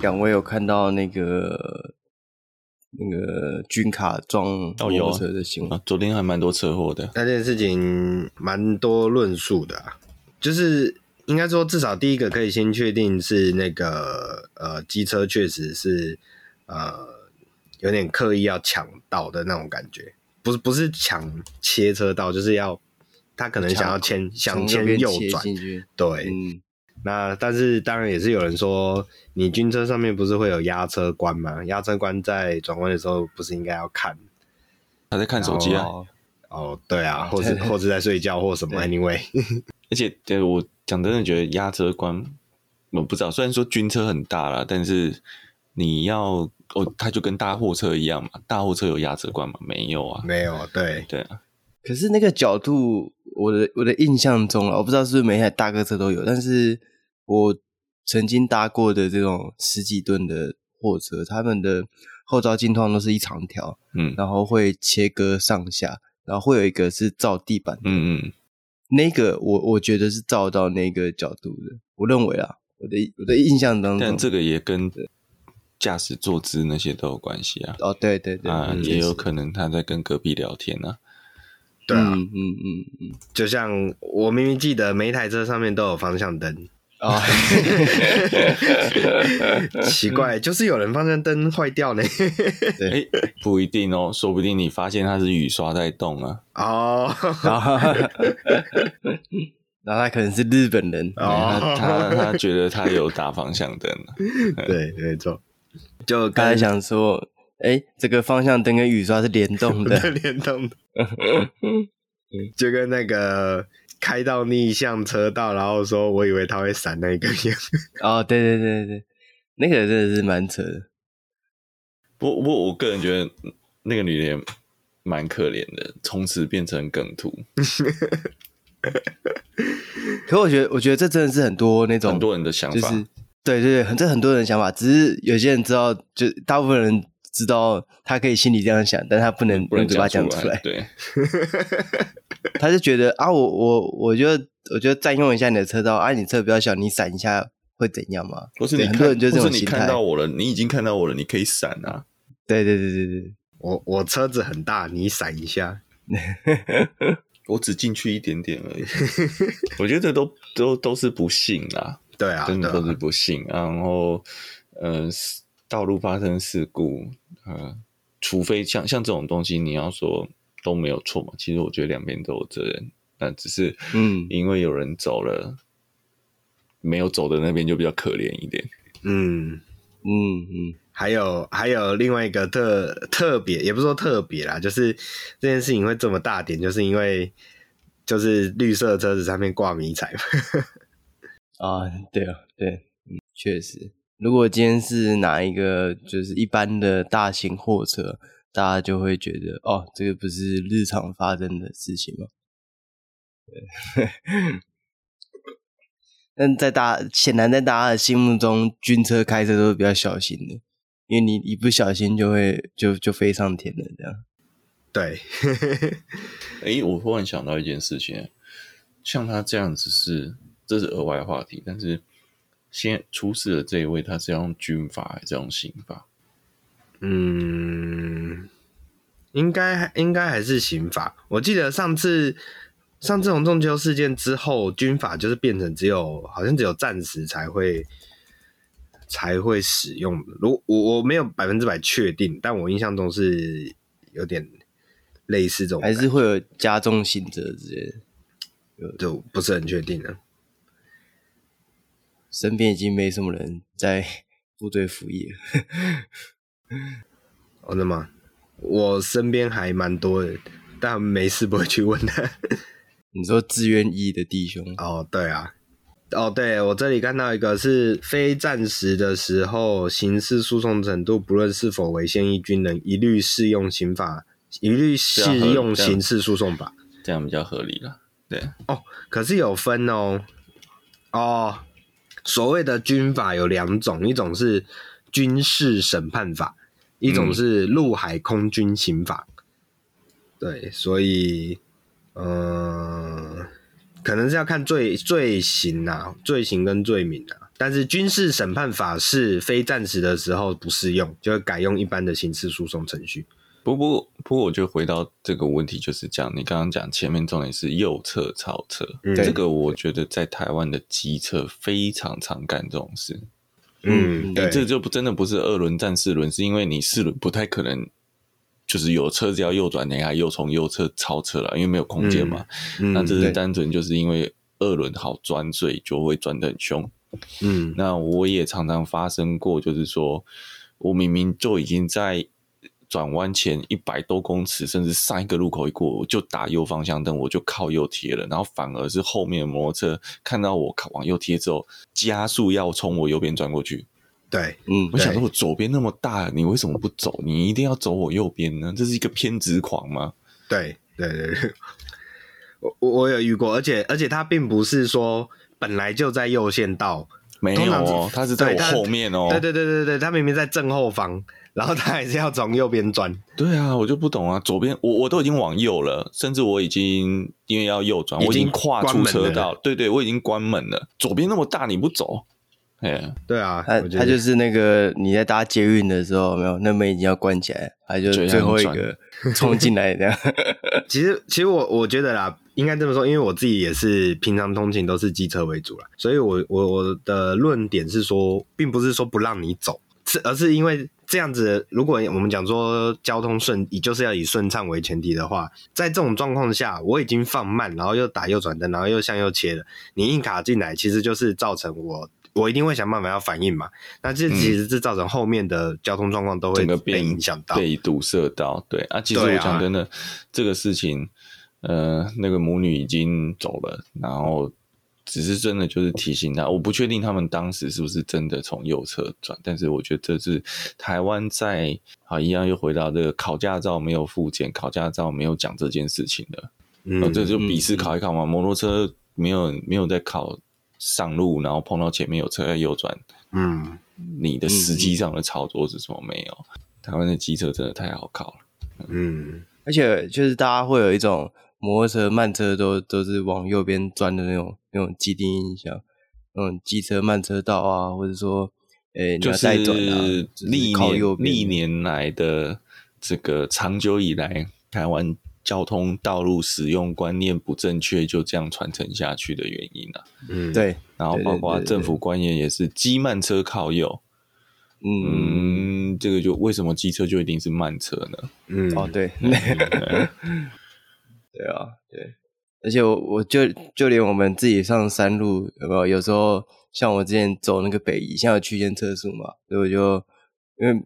两位有看到那个那个军卡撞摩托车的新闻？啊，昨天还蛮多车祸的。那件事情蛮多论述的啊，就是应该说至少第一个可以先确定是那个呃机车确实是呃有点刻意要抢道的那种感觉，不是不是抢切车道，就是要他可能想要牵想牵右转，对。嗯那但是当然也是有人说，你军车上面不是会有压车关吗？压车关在转弯的时候不是应该要看？他在看手机啊？哦，对啊，或是或是在睡觉或什么？Anyway，而且对我讲真的觉得压车关，我不知道。虽然说军车很大啦，但是你要哦，它就跟大货车一样嘛。大货车有压车关吗？没有啊，没有。对对啊。可是那个角度，我的我的印象中啊，我不知道是不是每台大客车都有，但是。我曾经搭过的这种十几吨的货车，他们的后照镜通常都是一长条，嗯，然后会切割上下，然后会有一个是照地板的，嗯嗯，那个我我觉得是照到那个角度的，我认为啊，我的我的印象当中，但这个也跟驾驶坐姿那些都有关系啊，哦，对对对，啊，也有可能他在跟隔壁聊天啊，对啊，嗯嗯嗯嗯，就像我明明记得每一台车上面都有方向灯。哦，奇怪，就是有人方向灯坏掉呢。哎，不一定哦，说不定你发现它是雨刷在动啊。哦，然后他可能是日本人，哦、他他他觉得他有打方向灯。对，没错。就刚才想说，哎，这个方向灯跟雨刷是联动的，联动的，就跟那个。开到逆向车道，然后说：“我以为他会闪那一个样。”哦，对对对对，那个真的是蛮扯的。不不过，我个人觉得那个女人蛮可怜的，从此变成梗图。可我觉得，我觉得这真的是很多那种很多人的想法。就是、对对对，很这很多人的想法，只是有些人知道，就大部分人知道他可以心里这样想，但他不能用嘴巴讲出来。对。他就觉得啊，我我我觉得，我觉得占用一下你的车道啊，你车比较小，你闪一下会怎样吗？不是你很多人就这种心态，不是你看到我了，你已经看到我了，你可以闪啊。对对对对对，我我车子很大，你闪一下，我只进去一点点而已。我觉得这都都都是不幸啊，对啊，真的都是不幸。啊、然后，呃，道路发生事故，呃，除非像像这种东西，你要说。都没有错嘛，其实我觉得两边都有责任，那只是嗯，因为有人走了，嗯、没有走的那边就比较可怜一点。嗯嗯嗯，还有还有另外一个特特别，也不是说特别啦，就是这件事情会这么大点，就是因为就是绿色车子上面挂迷彩嘛。啊，对啊，对，嗯，确实，如果今天是哪一个就是一般的大型货车。大家就会觉得哦，这个不是日常发生的事情吗？对，但在大显然在大家的心目中，军车开车都是比较小心的，因为你一不小心就会就就飞上天了，这样。对，哎，我忽然想到一件事情，像他这样子是这是额外话题，但是先出示的这一位，他是要用军法还是用刑法？嗯，应该应该还是刑法。我记得上次上这种中秋事件之后，军法就是变成只有好像只有战时才会才会使用。如我我没有百分之百确定，但我印象中是有点类似这种，还是会有加重刑责之类的，就不是很确定了。身边已经没什么人在 部队服役了。哦，那么我身边还蛮多的，但没事不会去问的。你说自愿役的弟兄？哦，对啊，哦，对，我这里看到一个是非战时的时候，刑事诉讼程度不论是否为现役军人，一律适用刑法，一律适用刑事诉讼法这，这样比较合理了。对，哦，可是有分哦，哦，所谓的军法有两种，一种是军事审判法。一种是陆海空军刑法，嗯，对，所以，呃，可能是要看罪罪行啊，罪行跟罪名啊，但是军事审判法是非战时的时候不适用，就会改用一般的刑事诉讼程序。不不，不过，我就回到这个问题，就是讲你刚刚讲前面重点是右侧超车，嗯、这个我觉得在台湾的机车非常常干这种事。嗯，对，这就不真的不是二轮战四轮，是因为你四轮不太可能，就是有车子要右转，你还又从右侧超车了，因为没有空间嘛。嗯嗯、那这是单纯就是因为二轮好钻，所以就会钻得很凶。嗯，那我也常常发生过，就是说我明明就已经在。转弯前一百多公尺，甚至上一个路口一过，我就打右方向灯，我就靠右贴了。然后反而是后面的摩托车看到我靠往右贴之后，加速要从我右边转过去。对，嗯，我想说，我左边那么大，你为什么不走？你一定要走我右边呢？这是一个偏执狂吗？对，对，对，对，我我有遇过，而且而且他并不是说本来就在右线道，没有哦，他是在我后面哦。对对对对对，他明明在正后方。然后他还是要从右边转，对啊，我就不懂啊。左边我我都已经往右了，甚至我已经因为要右转，我已经跨出车道，对对，我已经关门了。左边那么大，你不走？哎，对啊，他他就是那个你在搭捷运的时候，没有那门已经要关起来，他就最后一个 冲进来这样。其实其实我我觉得啦，应该这么说，因为我自己也是平常通勤都是机车为主啦，所以我我我的论点是说，并不是说不让你走，是而是因为。这样子，如果我们讲说交通顺，以就是要以顺畅为前提的话，在这种状况下，我已经放慢，然后又打右转灯，然后又向右切了，你硬卡进来，其实就是造成我，我一定会想办法要反应嘛。那这其实是造成后面的交通状况都会被影响到，被堵塞到。对啊，其实我讲真的，这个事情，呃，那个母女已经走了，然后。只是真的就是提醒他，我不确定他们当时是不是真的从右侧转，但是我觉得这是台湾在啊一样又回到这个考驾照没有复检，考驾照没有讲这件事情的，嗯，这就笔试考一考嘛，嗯、摩托车没有没有在考上路，然后碰到前面有车在右转，嗯，你的实际上的操作是什么没有？台湾的机车真的太好考了，嗯，而且就是大家会有一种。摩托车、慢车都都是往右边钻的那种那种既定印象，那种机车慢车道啊，或者说，诶、欸，就是历年历年来的这个长久以来，台湾交通道路使用观念不正确，就这样传承下去的原因啊。嗯，对。然后包括政府观念也是，机慢车靠右。嗯，嗯，这个就为什么机车就一定是慢车呢？嗯，哦，对。对啊，对，而且我我就就连我们自己上山路有没有？有时候像我之前走那个北宜，现在有区间测速嘛，所以我就因为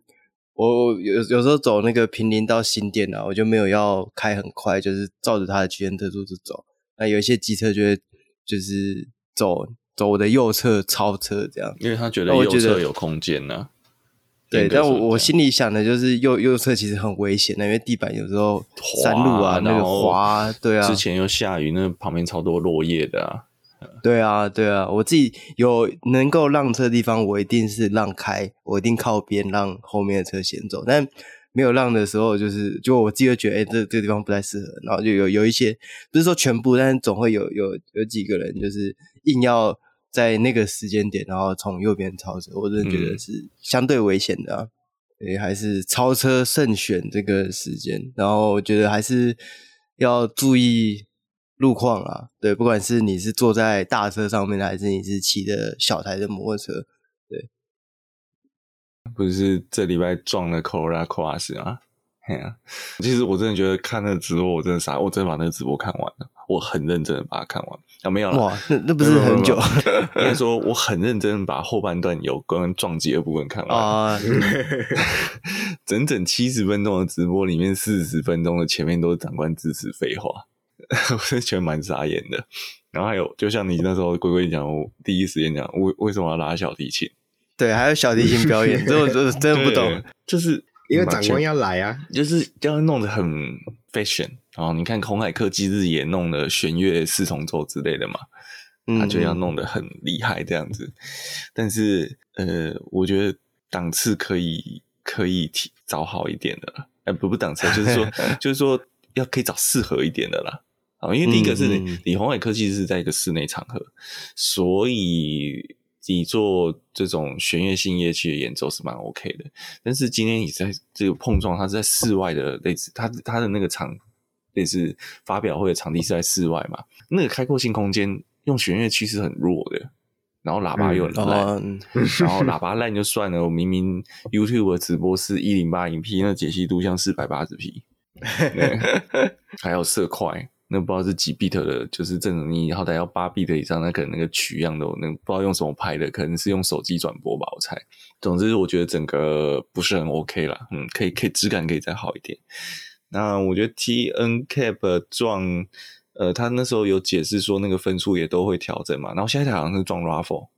我有有时候走那个平林到新店啊，我就没有要开很快，就是照着它的区间测速去走。那有一些机车就会就是走走我的右侧超车这样，因为他觉得右侧有空间呢、啊。对，但我我心里想的就是右右侧其实很危险的，因为地板有时候山路啊，那个滑，对啊。之前又下雨，那旁边超多落叶的啊。对啊，对啊，我自己有能够让车的地方，我一定是让开，我一定靠边，让后面的车先走。但没有让的时候，就是就我自己会觉得，哎，这这个地方不太适合，然后就有有一些，不是说全部，但是总会有有有几个人就是硬要。在那个时间点，然后从右边超车，我真的觉得是相对危险的啊！诶、嗯，还是超车慎选这个时间，然后我觉得还是要注意路况啊。对，不管是你是坐在大车上面，还是你是骑的小台的摩托车，对。不是这礼拜撞了 Corolla Cross 吗？嘿啊，其实我真的觉得看那个直播，我真的傻，我真的把那个直播看完了，我很认真的把它看完啊，没有了，哇，那那不是很久？应该说我很认真把后半段有关撞击的部分看完啊，整整七十分钟的直播里面，四十分钟的前面都是长官支持废话，我真的觉得蛮傻眼的。然后还有，就像你那时候龟龟讲，我第一时间讲，为为什么要拉小提琴？对，还有小提琴表演，这我真的真的不懂，就是。因为长官要来啊，就是要弄得很 fashion 然后你看鸿海科技日也弄了弦乐四重奏之类的嘛，他就要弄得很厉害这样子。但是呃，我觉得档次可以可以提找好一点的啦，哎，不不档次，就是说 就是说要可以找适合一点的啦。啊，因为第一个是你鸿海科技是在一个室内场合，所以。你做这种弦乐性乐器的演奏是蛮 OK 的，但是今天你在这个碰撞，它是在室外的类似，它它的那个场类似发表会的场地是在室外嘛，那个开阔性空间用弦乐器是很弱的，然后喇叭又很烂，嗯、然后喇叭烂就算了，我明明 YouTube 的直播是一零八零 P，那解析度像四百八十 P，还有色块。那不知道是几 bit 的，就是正常你好歹要八 bit 以上，那可能那个取样都那不知道用什么拍的，可能是用手机转播吧，我猜。总之，我觉得整个不是很 OK 啦，嗯，可以可以质感可以再好一点。那我觉得 TNCAP 撞，呃，他那时候有解释说那个分数也都会调整嘛，然后下一台好像是撞 Raffle，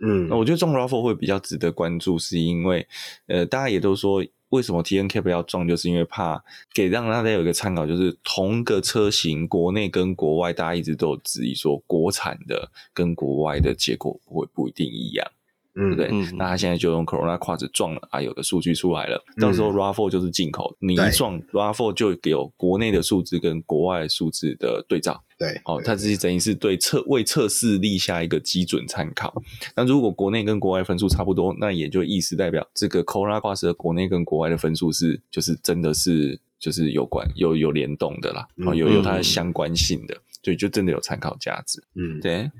嗯，那我觉得撞 Raffle 会比较值得关注，是因为呃，大家也都说。为什么 TNCAP 要撞？就是因为怕给让大家有一个参考，就是同个车型，国内跟国外，大家一直都有质疑说，国产的跟国外的结果不会不一定一样。嗯，对不对？嗯、那他现在就用 Corona Quartz 撞了啊，有个数据出来了。到时候 RAV4 就是进口，嗯、你一撞 RAV4 就有国内的数字跟国外数字的对照。对，哦，它这些等于是对测为测试立下一个基准参考。那如果国内跟国外分数差不多，那也就意思代表这个 Corona Quartz 的国内跟国外的分数是就是真的是就是有关有有联动的啦，哦，有有它的相关性的，所以就真的有参考价值。嗯，对。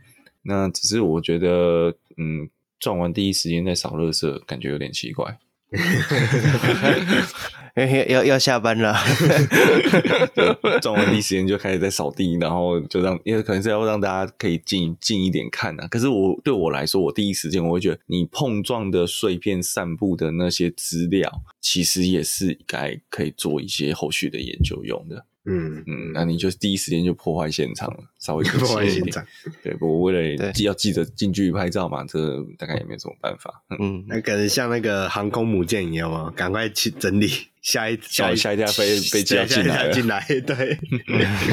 那只是我觉得，嗯。撞完第一时间再扫垃圾，感觉有点奇怪。要要要下班了，撞完第一时间就开始在扫地，然后就让，因为可能是要让大家可以近近一点看啊。可是我对我来说，我第一时间我会觉得，你碰撞的碎片散布的那些资料，其实也是该可以做一些后续的研究用的。嗯嗯，那你就第一时间就破坏现场了，稍微破坏现场。对，不过为了 要记得近距离拍照嘛，这大概也没有什么办法。嗯，那可能像那个航空母舰一样嘛，赶快去整理 下一下一下一架飞飞机要进来进来。对，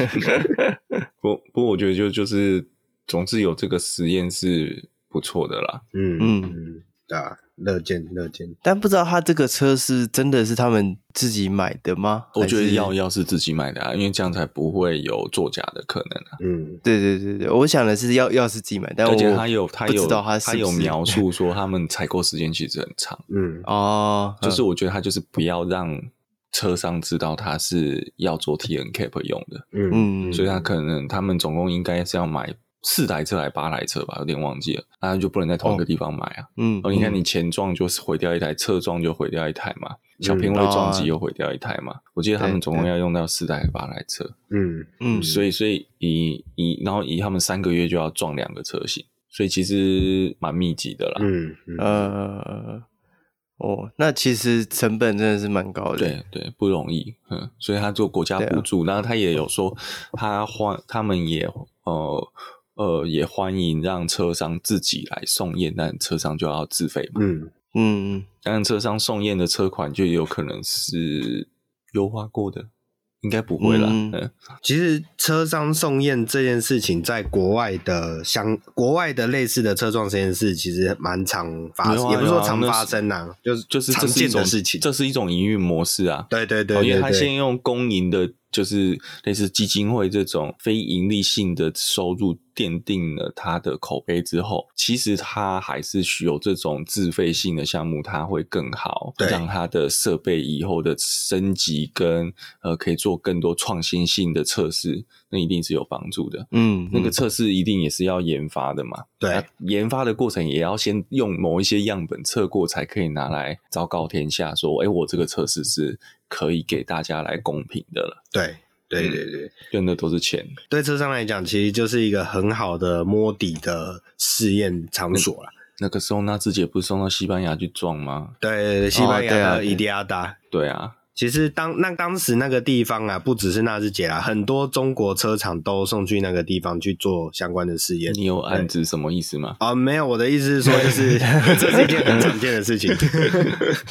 不不过我觉得就就是总之有这个实验是不错的啦。嗯嗯，对啊。乐见乐见，但不知道他这个车是真的是他们自己买的吗？我觉得要要是自己买的啊，因为这样才不会有作假的可能啊。嗯，对对对对，我想的是要要是自己买，但我他有他有他有描 述说他们采购时间其实很长。嗯哦，就是我觉得他就是不要让车商知道他是要做 TNCAP 用的。嗯，所以他可能他们总共应该是要买。四台车还是八台车吧，有点忘记了。那就不能在同一个地方买啊。嗯，哦，你看你前撞就是毁掉一台，侧撞就毁掉一台嘛，小偏位撞击又毁掉一台嘛。我记得他们总共要用到四台八台车。嗯嗯，所以所以以以然后以他们三个月就要撞两个车型，所以其实蛮密集的啦。嗯呃哦，那其实成本真的是蛮高的。对对，不容易。嗯，所以他做国家补助，然后他也有说他花他们也呃。呃，也欢迎让车商自己来送验，但车商就要自费嘛。嗯嗯，但车商送验的车款就有可能是优化过的，应该不会啦。嗯，嗯其实车商送验这件事情，在国外的相国外的类似的车撞实验室，其实蛮常发生，啊、也不是说常发生呐、啊，就是就是常见的事情。这是一种营运模式啊。对对对，对，对，因为他先用公营的。就是类似基金会这种非盈利性的收入奠定了它的口碑之后，其实它还是需有这种自费性的项目，它会更好，对让它的设备以后的升级跟呃可以做更多创新性的测试，那一定是有帮助的。嗯，那个测试一定也是要研发的嘛，对，研发的过程也要先用某一些样本测过，才可以拿来昭告天下说，哎，我这个测试是。可以给大家来公平的了。对，对，对，对，用的都是钱。对车商来讲，其实就是一个很好的摸底的试验场所了。那个时候，纳智捷不是送到西班牙去撞吗？对，西班牙的伊迪亚达。对啊，其实当那当时那个地方啊，不只是纳智捷啦，很多中国车厂都送去那个地方去做相关的试验。你有暗指什么意思吗？啊，没有，我的意思是说，就是 这是一件很常见的事情。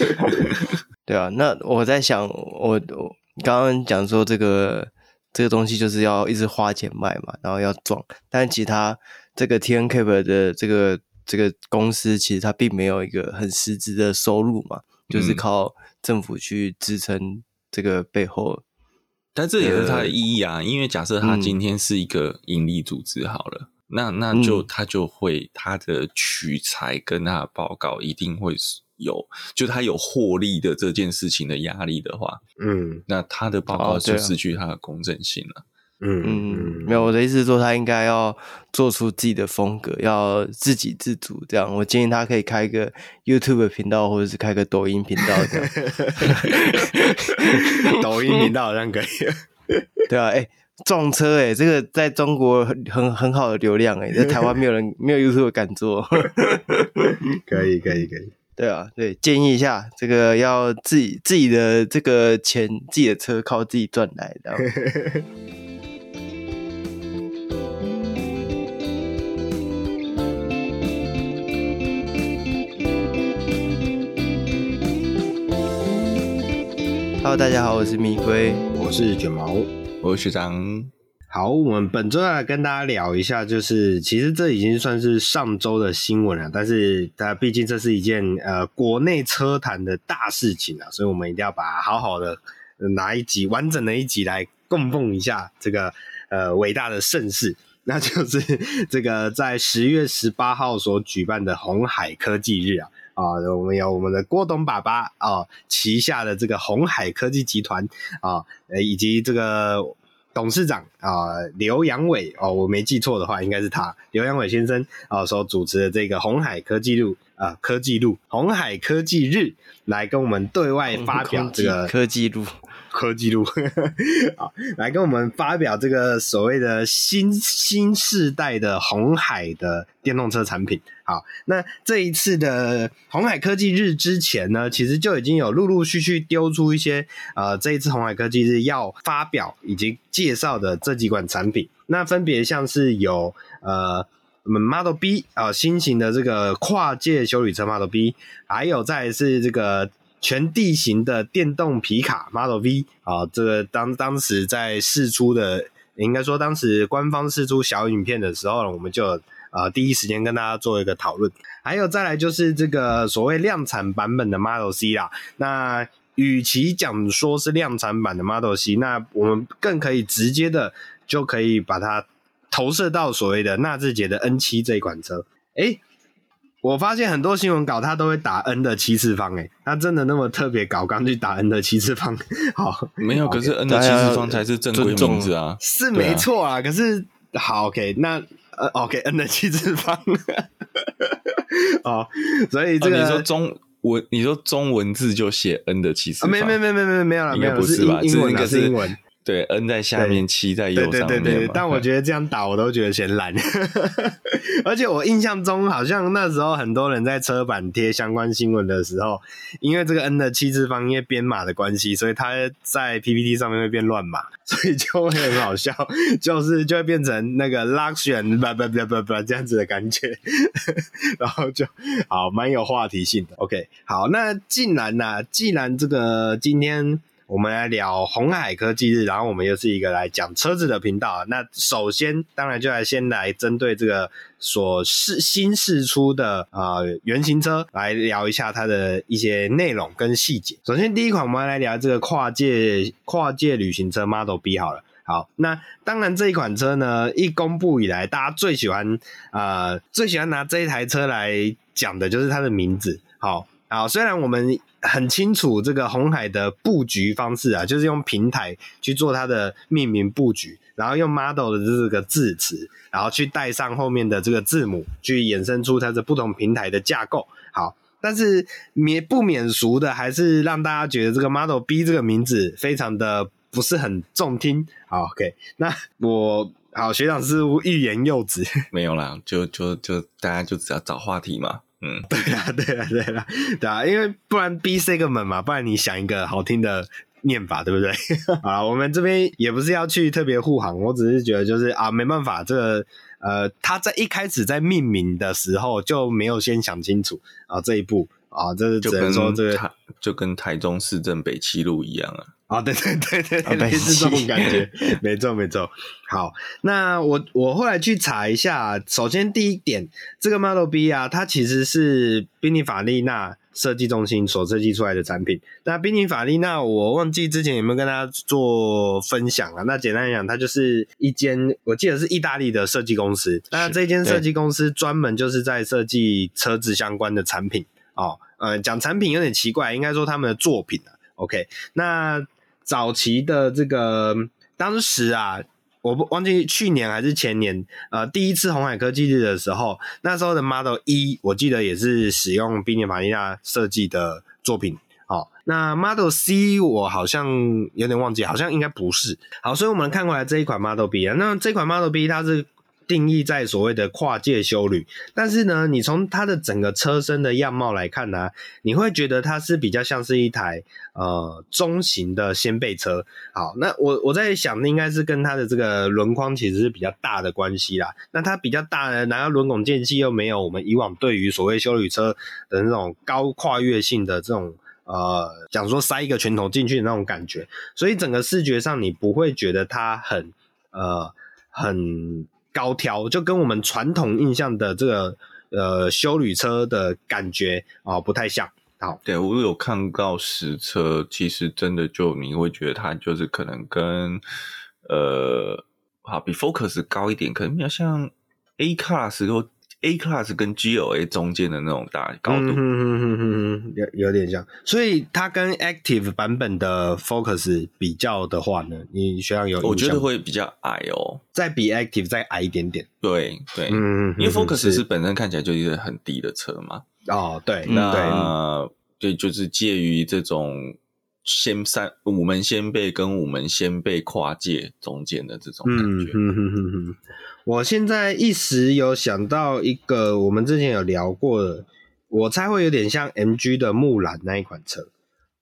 对啊，那我在想，我我刚刚讲说这个这个东西就是要一直花钱卖嘛，然后要撞，但其他这个 TNCAP 的这个这个公司其实它并没有一个很实质的收入嘛，就是靠政府去支撑这个背后。但这也是它的意义啊，因为假设它今天是一个盈利组织好了，那那就他就会他的取材跟他的报告一定会有，就他有获利的这件事情的压力的话，嗯，那他的报告就失去他的公正性了。嗯嗯，没有，我的意思是说，他应该要做出自己的风格，要自给自足。这样，我建议他可以开一个 YouTube 频道，或者是开个抖音频道这样。抖音频道好像可以。对啊，哎、欸，撞车、欸，哎，这个在中国很很很好的流量、欸，哎，在台湾没有人没有 YouTube 敢做。可以，可以，可以。对啊，对，建议一下，这个要自己自己的这个钱，自己的车靠自己赚来的。Hello，大家好，我是米龟，我是卷毛，我是学长。好，我们本周要来跟大家聊一下，就是其实这已经算是上周的新闻了，但是它毕竟这是一件呃国内车坛的大事情啊，所以我们一定要把好好的拿一集完整的一集来供奉一下这个呃伟大的盛世，那就是这个在十月十八号所举办的红海科技日啊。啊，我们有我们的郭董爸爸啊，旗下的这个红海科技集团啊，呃，以及这个董事长啊，刘阳伟哦，我没记错的话，应该是他，刘阳伟先生啊，所主持的这个红海科技路啊，科技路红海科技日，来跟我们对外发表这个科技路。科技路，好，来跟我们发表这个所谓的新新世代的红海的电动车产品。好，那这一次的红海科技日之前呢，其实就已经有陆陆续续丢出一些呃，这一次红海科技日要发表以及介绍的这几款产品。那分别像是有呃，我们 Model B 啊、新型的这个跨界休旅车 Model B，还有再是这个。全地形的电动皮卡 Model V 啊，这个当当时在试出的，应该说当时官方试出小影片的时候呢，我们就啊、呃、第一时间跟大家做一个讨论。还有再来就是这个所谓量产版本的 Model C 啦。那与其讲说是量产版的 Model C，那我们更可以直接的就可以把它投射到所谓的纳智捷的 N 七这一款车。诶我发现很多新闻稿它都会打 N 的七次方，诶，它真的那么特别搞，刚去打 N 的七次方，好，没有，可是 N 的七次方才是正规名字啊，是没错啊，可是好，OK，那呃，OK，N 的七次方，哦，所以这个、啊、你说中文，你说中文字就写 N 的七次方，没没没没没没有了，没有，不是吧？英文，是英文。对，N 在下面，七在右上面。对对对对，但我觉得这样打我都觉得嫌懒。而且我印象中，好像那时候很多人在车板贴相关新闻的时候，因为这个 N 的七次方，因为编码的关系，所以它在 PPT 上面会变乱码，所以就会很好笑，就是就会变成那个 Luxion 不不不不不这样子的感觉，然后就好蛮有话题性的。OK，好，那既然呢、啊，既然这个今天。我们来聊红海科技日，然后我们又是一个来讲车子的频道。那首先，当然就来先来针对这个所释新试出的啊、原型车来聊一下它的一些内容跟细节。首先，第一款我们来聊这个跨界跨界旅行车 Model B 好了。好，那当然这一款车呢，一公布以来，大家最喜欢啊、呃、最喜欢拿这一台车来讲的就是它的名字。好。好，虽然我们很清楚这个红海的布局方式啊，就是用平台去做它的命名布局，然后用 model 的这个字词，然后去带上后面的这个字母，去衍生出它的不同平台的架构。好，但是免不免俗的，还是让大家觉得这个 Model B 这个名字非常的不是很中听。好，OK，那我好学长似乎欲言又止，没有啦，就就就大家就只要找话题嘛。嗯，对啦，对啦，对啦，对啊，因为不然 B segment 嘛，不然你想一个好听的念法，对不对？啊，我们这边也不是要去特别护航，我只是觉得就是啊，没办法，这个呃，他在一开始在命名的时候就没有先想清楚啊，这一步啊，这是只能说这个就跟，就跟台中市政北七路一样啊。啊，对对对对，类似这种感觉，没错没错。好，那我我后来去查一下，首先第一点，这个 Model B 啊，它其实是宾尼法利纳设计中心所设计出来的产品。那宾尼法利纳，我忘记之前有没有跟大家做分享啊？那简单来讲，它就是一间我记得是意大利的设计公司。那这间设计公司专门就是在设计车子相关的产品哦。呃，讲产品有点奇怪，应该说他们的作品啊。OK，那早期的这个当时啊。我不忘记去年还是前年，呃，第一次红海科技日的时候，那时候的 Model E，我记得也是使用宾尼法利纳设计的作品。好、哦，那 Model C 我好像有点忘记，好像应该不是。好，所以我们看过来这一款 Model B 啊，那这款 Model B 它是。定义在所谓的跨界修旅，但是呢，你从它的整个车身的样貌来看呢、你会觉得它是比较像是一台呃中型的掀背车。好，那我我在想，应该是跟它的这个轮框其实是比较大的关系啦。那它比较大呢，然后轮拱间隙又没有我们以往对于所谓修旅车的那种高跨越性的这种呃，讲说塞一个拳头进去的那种感觉，所以整个视觉上你不会觉得它很呃很。高挑就跟我们传统印象的这个呃修旅车的感觉啊、不太像。好，对，我有看到实车，其实真的就你会觉得它就是可能跟呃好比 Focus 高一点，可能比较像 A Class 或。A Class 跟 GLA 中间的那种大高度，嗯哼哼哼有有点像，所以它跟 Active 版本的 Focus 比较的话呢，你学长有？我觉得会比较矮哦，再比 Active 再矮一点点。对对，嗯，因为 Focus 是本身看起来就是一个很低的车嘛。哦，对，那对，就是介于这种掀三五门掀背跟五门掀背跨界中间的这种感觉。嗯哼哼哼。我现在一时有想到一个，我们之前有聊过的，我猜会有点像 MG 的木兰那一款车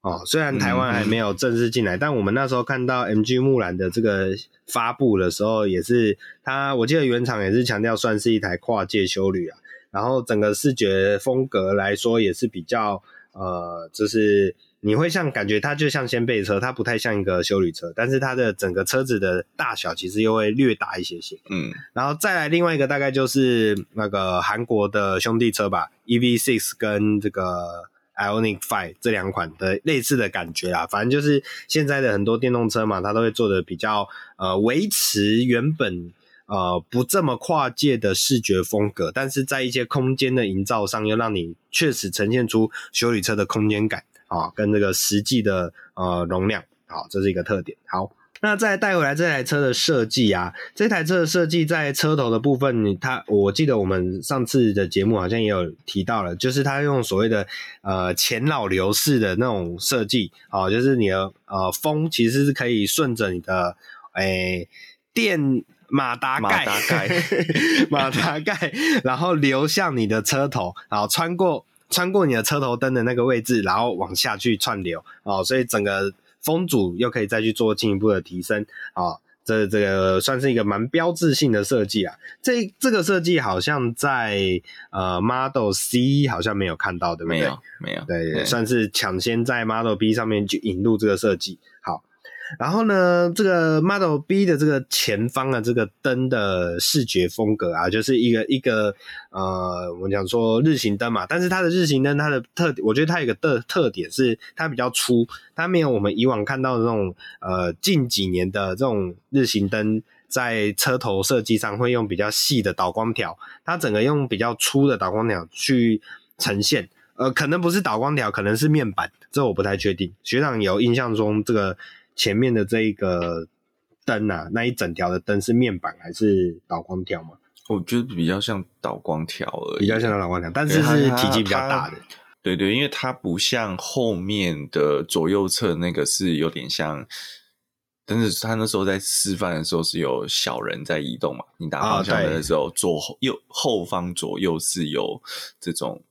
哦。虽然台湾还没有正式进来，嗯，但我们那时候看到 MG 木兰的这个发布的时候，也是它，我记得原厂也是强调算是一台跨界修旅啊。然后整个视觉风格来说也是比较呃，就是。你会像感觉它就像掀背车，它不太像一个修理车，但是它的整个车子的大小其实又会略大一些些。嗯，然后再来另外一个大概就是那个韩国的兄弟车吧，EV6 跟这个 Ionic Five 这两款的类似的感觉啦。反正就是现在的很多电动车嘛，它都会做的比较呃维持原本呃不这么跨界的视觉风格，但是在一些空间的营造上，又让你确实呈现出修理车的空间感。啊，跟这个实际的呃容量，好，这是一个特点。好，那再带回来这台车的设计啊，这台车的设计在车头的部分，它我记得我们上次的节目好像也有提到了，就是它用所谓的呃前老流式的那种设计，啊，就是你的呃风其实是可以顺着你的诶、欸、电马达盖马达盖 马达盖，然后流向你的车头，然后穿过。穿过你的车头灯的那个位置，然后往下去串流哦，所以整个风阻又可以再去做进一步的提升啊、哦，这这个算是一个蛮标志性的设计啊。这这个设计好像在呃 Model C 好像没有看到，对不对？没有，没有，对，对算是抢先在 Model B 上面去引入这个设计。好。然后呢，这个 Model B 的这个前方的这个灯的视觉风格啊，就是一个一个呃，我们讲说日行灯嘛，但是它的日行灯它的特，我觉得它有个特特点是它比较粗，它没有我们以往看到的这种呃近几年的这种日行灯在车头设计上会用比较细的导光条，它整个用比较粗的导光条去呈现，呃，可能不是导光条，可能是面板，这我不太确定。学长有印象中这个。前面的这一个灯啊，那一整条的灯是面板还是导光条吗？我觉得比较像导光条而已，比较像导光条，但是是体积比较大的。对对，因为它不像后面的左右侧那个是有点像，但是他那时候在示范的时候是有小人在移动嘛，你打方向灯的时候，左后右后方左右是有这种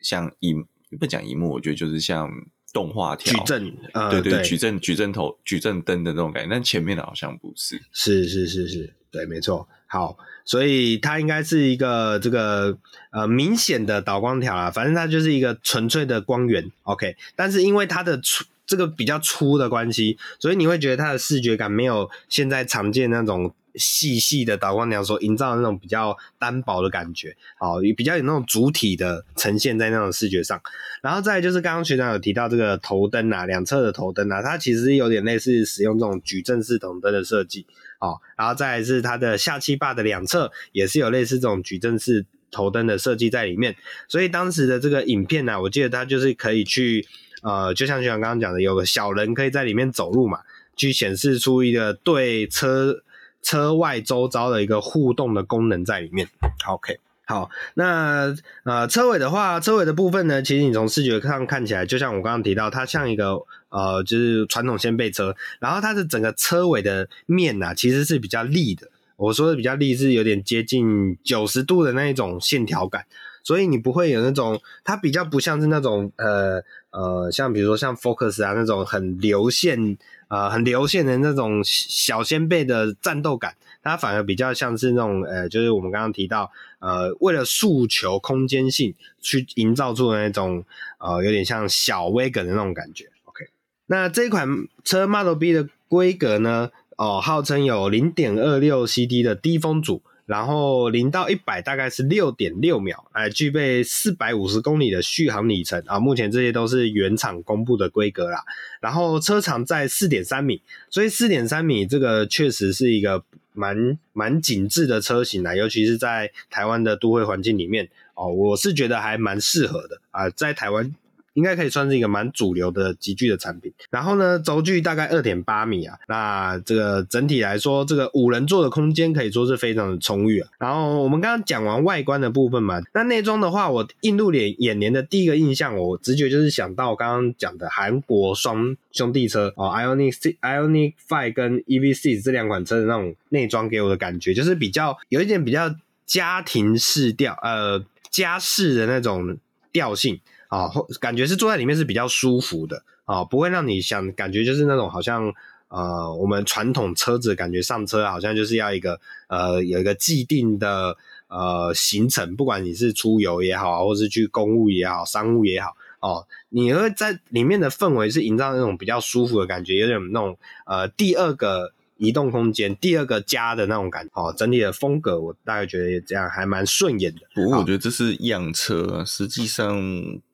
像萤，不讲萤幕，我觉得就是像。动画条矩阵，呃，对对，矩阵矩阵头矩阵灯的那种感觉，但前面的好像不是，是是是是，对，没错。好，所以它应该是一个这个呃明显的导光条啊，反正它就是一个纯粹的光源。OK，但是因为它的粗这个比较粗的关系，所以你会觉得它的视觉感没有现在常见那种细细的导光条所营造的那种比较单薄的感觉，好，比较有那种主体的呈现在那种视觉上。然后再来就是刚刚学长有提到这个头灯啊，两侧的头灯啊，它其实有点类似使用这种矩阵式筒灯的设计，好，然后再来是它的下气坝的两侧也是有类似这种矩阵式头灯的设计在里面，所以当时的这个影片呢、啊，我记得它就是可以去。呃，就像学长刚刚讲的，有个小人可以在里面走路嘛，去显示出一个对车车外周遭的一个互动的功能在里面。OK，好，那呃车尾的话，车尾的部分呢，其实你从视觉上看起来，就像我刚刚提到，它像一个呃，就是传统掀背车，然后它的整个车尾的面呐、其实是比较立的。我说的比较立，是有点接近九十度的那一种线条感。所以你不会有那种，它比较不像是那种呃呃，像比如说像 Focus 啊那种很流线啊、呃、很流线的那种小先辈的战斗感，它反而比较像是那种呃，就是我们刚刚提到呃，为了诉求空间性去营造出的那种呃，有点像小 Wagon 的那种感觉。OK，那这一款车 Model B 的规格呢，哦、号称有零点二六 CD 的低风阻。然后零到一百大概是六点六秒，哎，具备四百五十公里的续航里程啊。目前这些都是原厂公布的规格啦。然后车长在四点三米，所以四点三米这个确实是一个蛮蛮紧致的车型啦，尤其是在台湾的都会环境里面哦，我是觉得还蛮适合的啊，在台湾。应该可以算是一个蛮主流的集聚的产品。然后呢，轴距大概二点八米啊。那这个整体来说，这个五人座的空间可以说是非常的充裕啊。然后我们刚刚讲完外观的部分嘛，那内装的话，我映入眼眼帘的第一个印象，我直觉就是想到刚刚讲的韩国双兄弟车哦，Ioniq Ioniq Five 跟 EVC 这两款车的那种内装给我的感觉，就是比较有一点比较家庭式调，呃，家式的那种调性。啊，感觉是坐在里面是比较舒服的啊，不会让你想感觉就是那种好像呃，我们传统车子感觉上车好像就是要一个呃有一个既定的呃行程，不管你是出游也好，或是去公务也好、商务也好，哦，你会在里面的氛围是营造那种比较舒服的感觉，有点那种呃第二个。移动空间，第二个家的那种感觉，哦，整体的风格我大概觉得也这样还蛮顺眼的。不过我觉得这是样车，实际上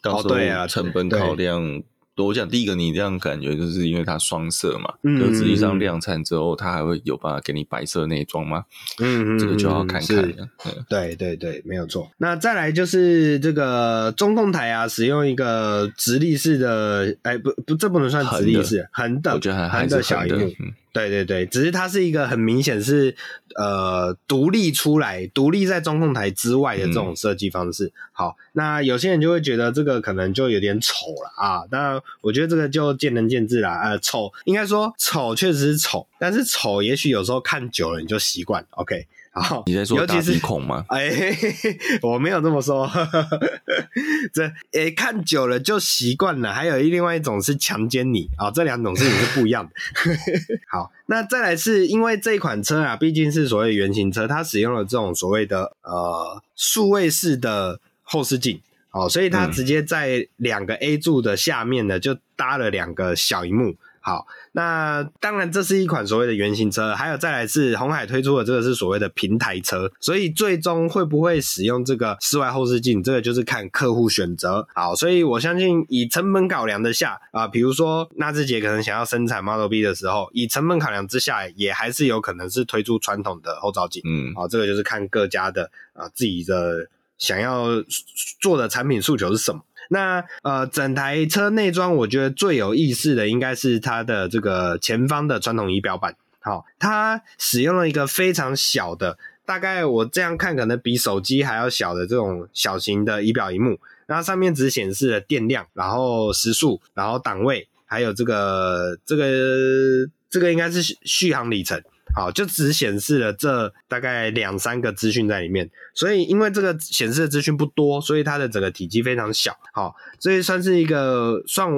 到时候成本考量。我讲第一个，你这样感觉就是因为它双色嘛，嗯，就实际上量产之后，它还会有办法给你白色内装吗？嗯，这个就要看看了。对对对，没有错。那再来就是这个中控台啊，使用一个直立式的，哎、欸，不不，这不能算直立式，横的，横的小萤幕。对对对，只是它是一个很明显是呃独立出来、独立在中控台之外的这种设计方式。好，那有些人就会觉得这个可能就有点丑了啊。那我觉得这个就见仁见智啦。呃，丑应该说丑确实是丑，但是丑也许有时候看久了你就习惯。OK。好，你在说大鼻孔吗？哎，我没有这么说。这哎、欸，看久了就习惯了。还有另外一种是强奸你啊、哦，这两种事情是不一样的。好，那再来是因为这款车啊，毕竟是所谓原型车，它使用了这种所谓的呃数位式的后视镜，哦，所以它直接在两个 A 柱的下面呢，就搭了两个小荧幕。好，那当然这是一款所谓的原型车，还有再来是红海推出的这个是所谓的平台车，所以最终会不会使用这个室外后视镜，这个就是看客户选择。好，所以我相信以成本考量的下啊，比如说纳智捷可能想要生产 Model B 的时候，以成本考量之下，也还是有可能是推出传统的后照镜。嗯，好，这个就是看各家的啊自己的想要做的产品诉求是什么。那呃，整台车内装我觉得最有意思的应该是它的这个前方的传统仪表板。好，它使用了一个非常小的，大概我这样看可能比手机还要小的这种小型的仪表荧幕。那上面只显示了电量，然后时速，然后档位，还有这个这个这个应该是续航里程。好，就只显示了这大概两三个资讯在里面，所以因为这个显示的资讯不多，所以它的整个体积非常小。好，所以算是一个算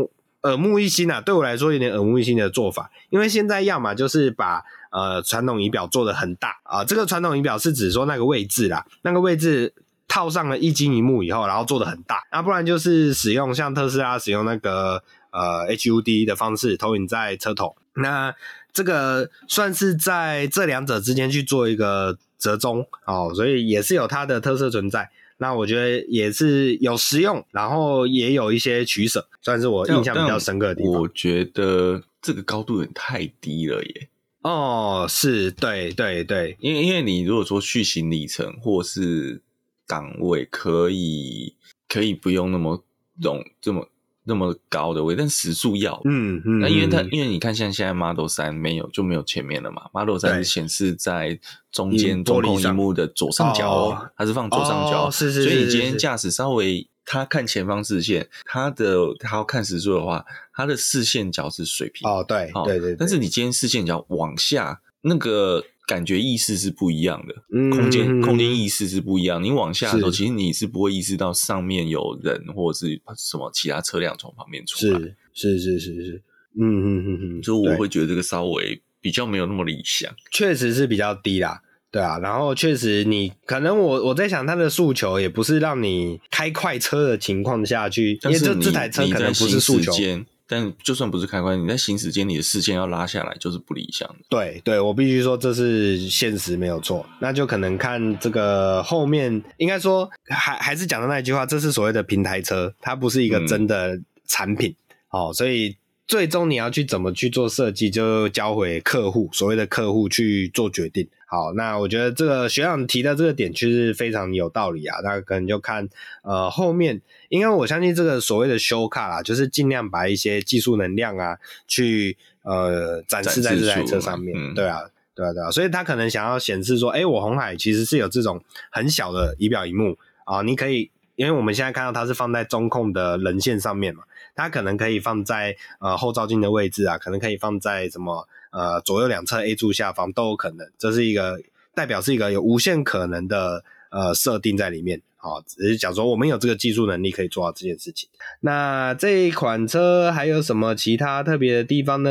耳目一新啊，对我来说有点耳目一新的做法。因为现在要么就是把呃传统仪表做得很大啊，这个传统仪表是指说那个位置啦，那个位置套上了一晶一幕以后，然后做得很大，那不然就是使用像特斯拉使用那个呃 HUD 的方式投影在车头。那这个算是在这两者之间去做一个折中哦，所以也是有它的特色存在。那我觉得也是有实用，然后也有一些取舍，算是我印象比较深刻的地方。我觉得这个高度有点太低了耶。哦，是对对对，因为因为你如果说续行里程或是档位，可以可以不用那么容这么。那么高的位，但时速要，嗯嗯，那因为它因为你看，像现在 Model 三没有就没有前面了嘛，Model 三是显示在中间中控屏幕的左上角哦，它是放左上角，是是，所以你今天驾驶稍微，它看前方视线，它的它要看时速的话，它的视线角是水平哦，对对对，但是你今天视线角往下那个。感觉意识是不一样的，嗯、空间空间意识是不一样。你往下的时候，其实你是不会意识到上面有人或者是什么其他车辆从旁边出来。是是是是是，嗯嗯嗯嗯，所以我会觉得这个稍微比较没有那么理想。确实是比较低啦，对啊。然后确实你可能我我在想，他的诉求也不是让你开快车的情况下去，因为这这台车可能不是诉求。但就算不是开关，你在行驶间你的视线要拉下来，就是不理想的。对对，我必须说这是现实，没有错。那就可能看这个后面，应该说还还是讲的那一句话，这是所谓的平台车，它不是一个真的产品。哦，所以最终你要去怎么去做设计，就交回客户，所谓的客户去做决定。好，那我觉得这个学长提的这个点其实非常有道理啊。那可能就看呃后面，因为我相信这个所谓的修卡啦，就是尽量把一些技术能量啊，去呃展示在这台车上面。嗯、对啊，对啊，对啊。所以他可能想要显示说，哎，我红海其实是有这种很小的仪表荧幕啊，你可以，因为我们现在看到它是放在中控的人线上面嘛，它可能可以放在呃后照镜的位置啊，可能可以放在什么。呃，左右两侧 A 柱下方都有可能，这是一个代表是一个有无限可能的呃设定在里面。好、只是讲说我们有这个技术能力可以做到这件事情。那这一款车还有什么其他特别的地方呢？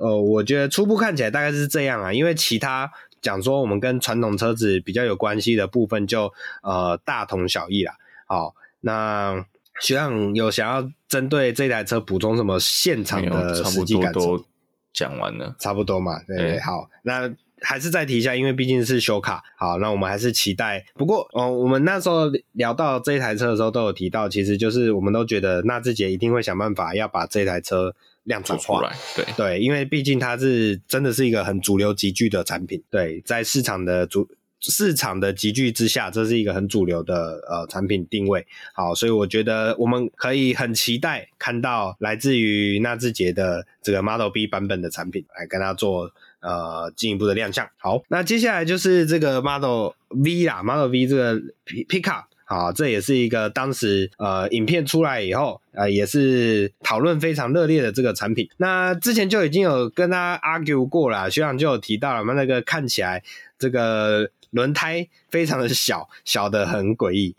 呃，我觉得初步看起来大概是这样啊，因为其他讲说我们跟传统车子比较有关系的部分就呃大同小异啦。好、那学长有想要针对这台车补充什么现场的实际感受？讲完了，差不多嘛，对，好，那还是再提一下，因为毕竟是修卡，好，那我们还是期待。不过，哦，我们那时候聊到这台车的时候，都有提到，其实就是我们都觉得纳智捷一定会想办法要把这台车量产化，出来，对对，因为毕竟它是真的是一个很主流集聚的产品，对，在市场的主。市场的集聚之下，这是一个很主流的呃产品定位。好，所以我觉得我们可以很期待看到来自于纳智捷的这个 Model B 版本的产品，来跟它做呃进一步的亮相。好，那接下来就是这个 Model V 啦，Model V 这个 Pickup，好，这也是一个当时呃影片出来以后，呃也是讨论非常热烈的这个产品。那之前就已经有跟他 argue 过了，学长就有提到了嘛，那个看起来这个。轮胎非常的小，小的很诡异。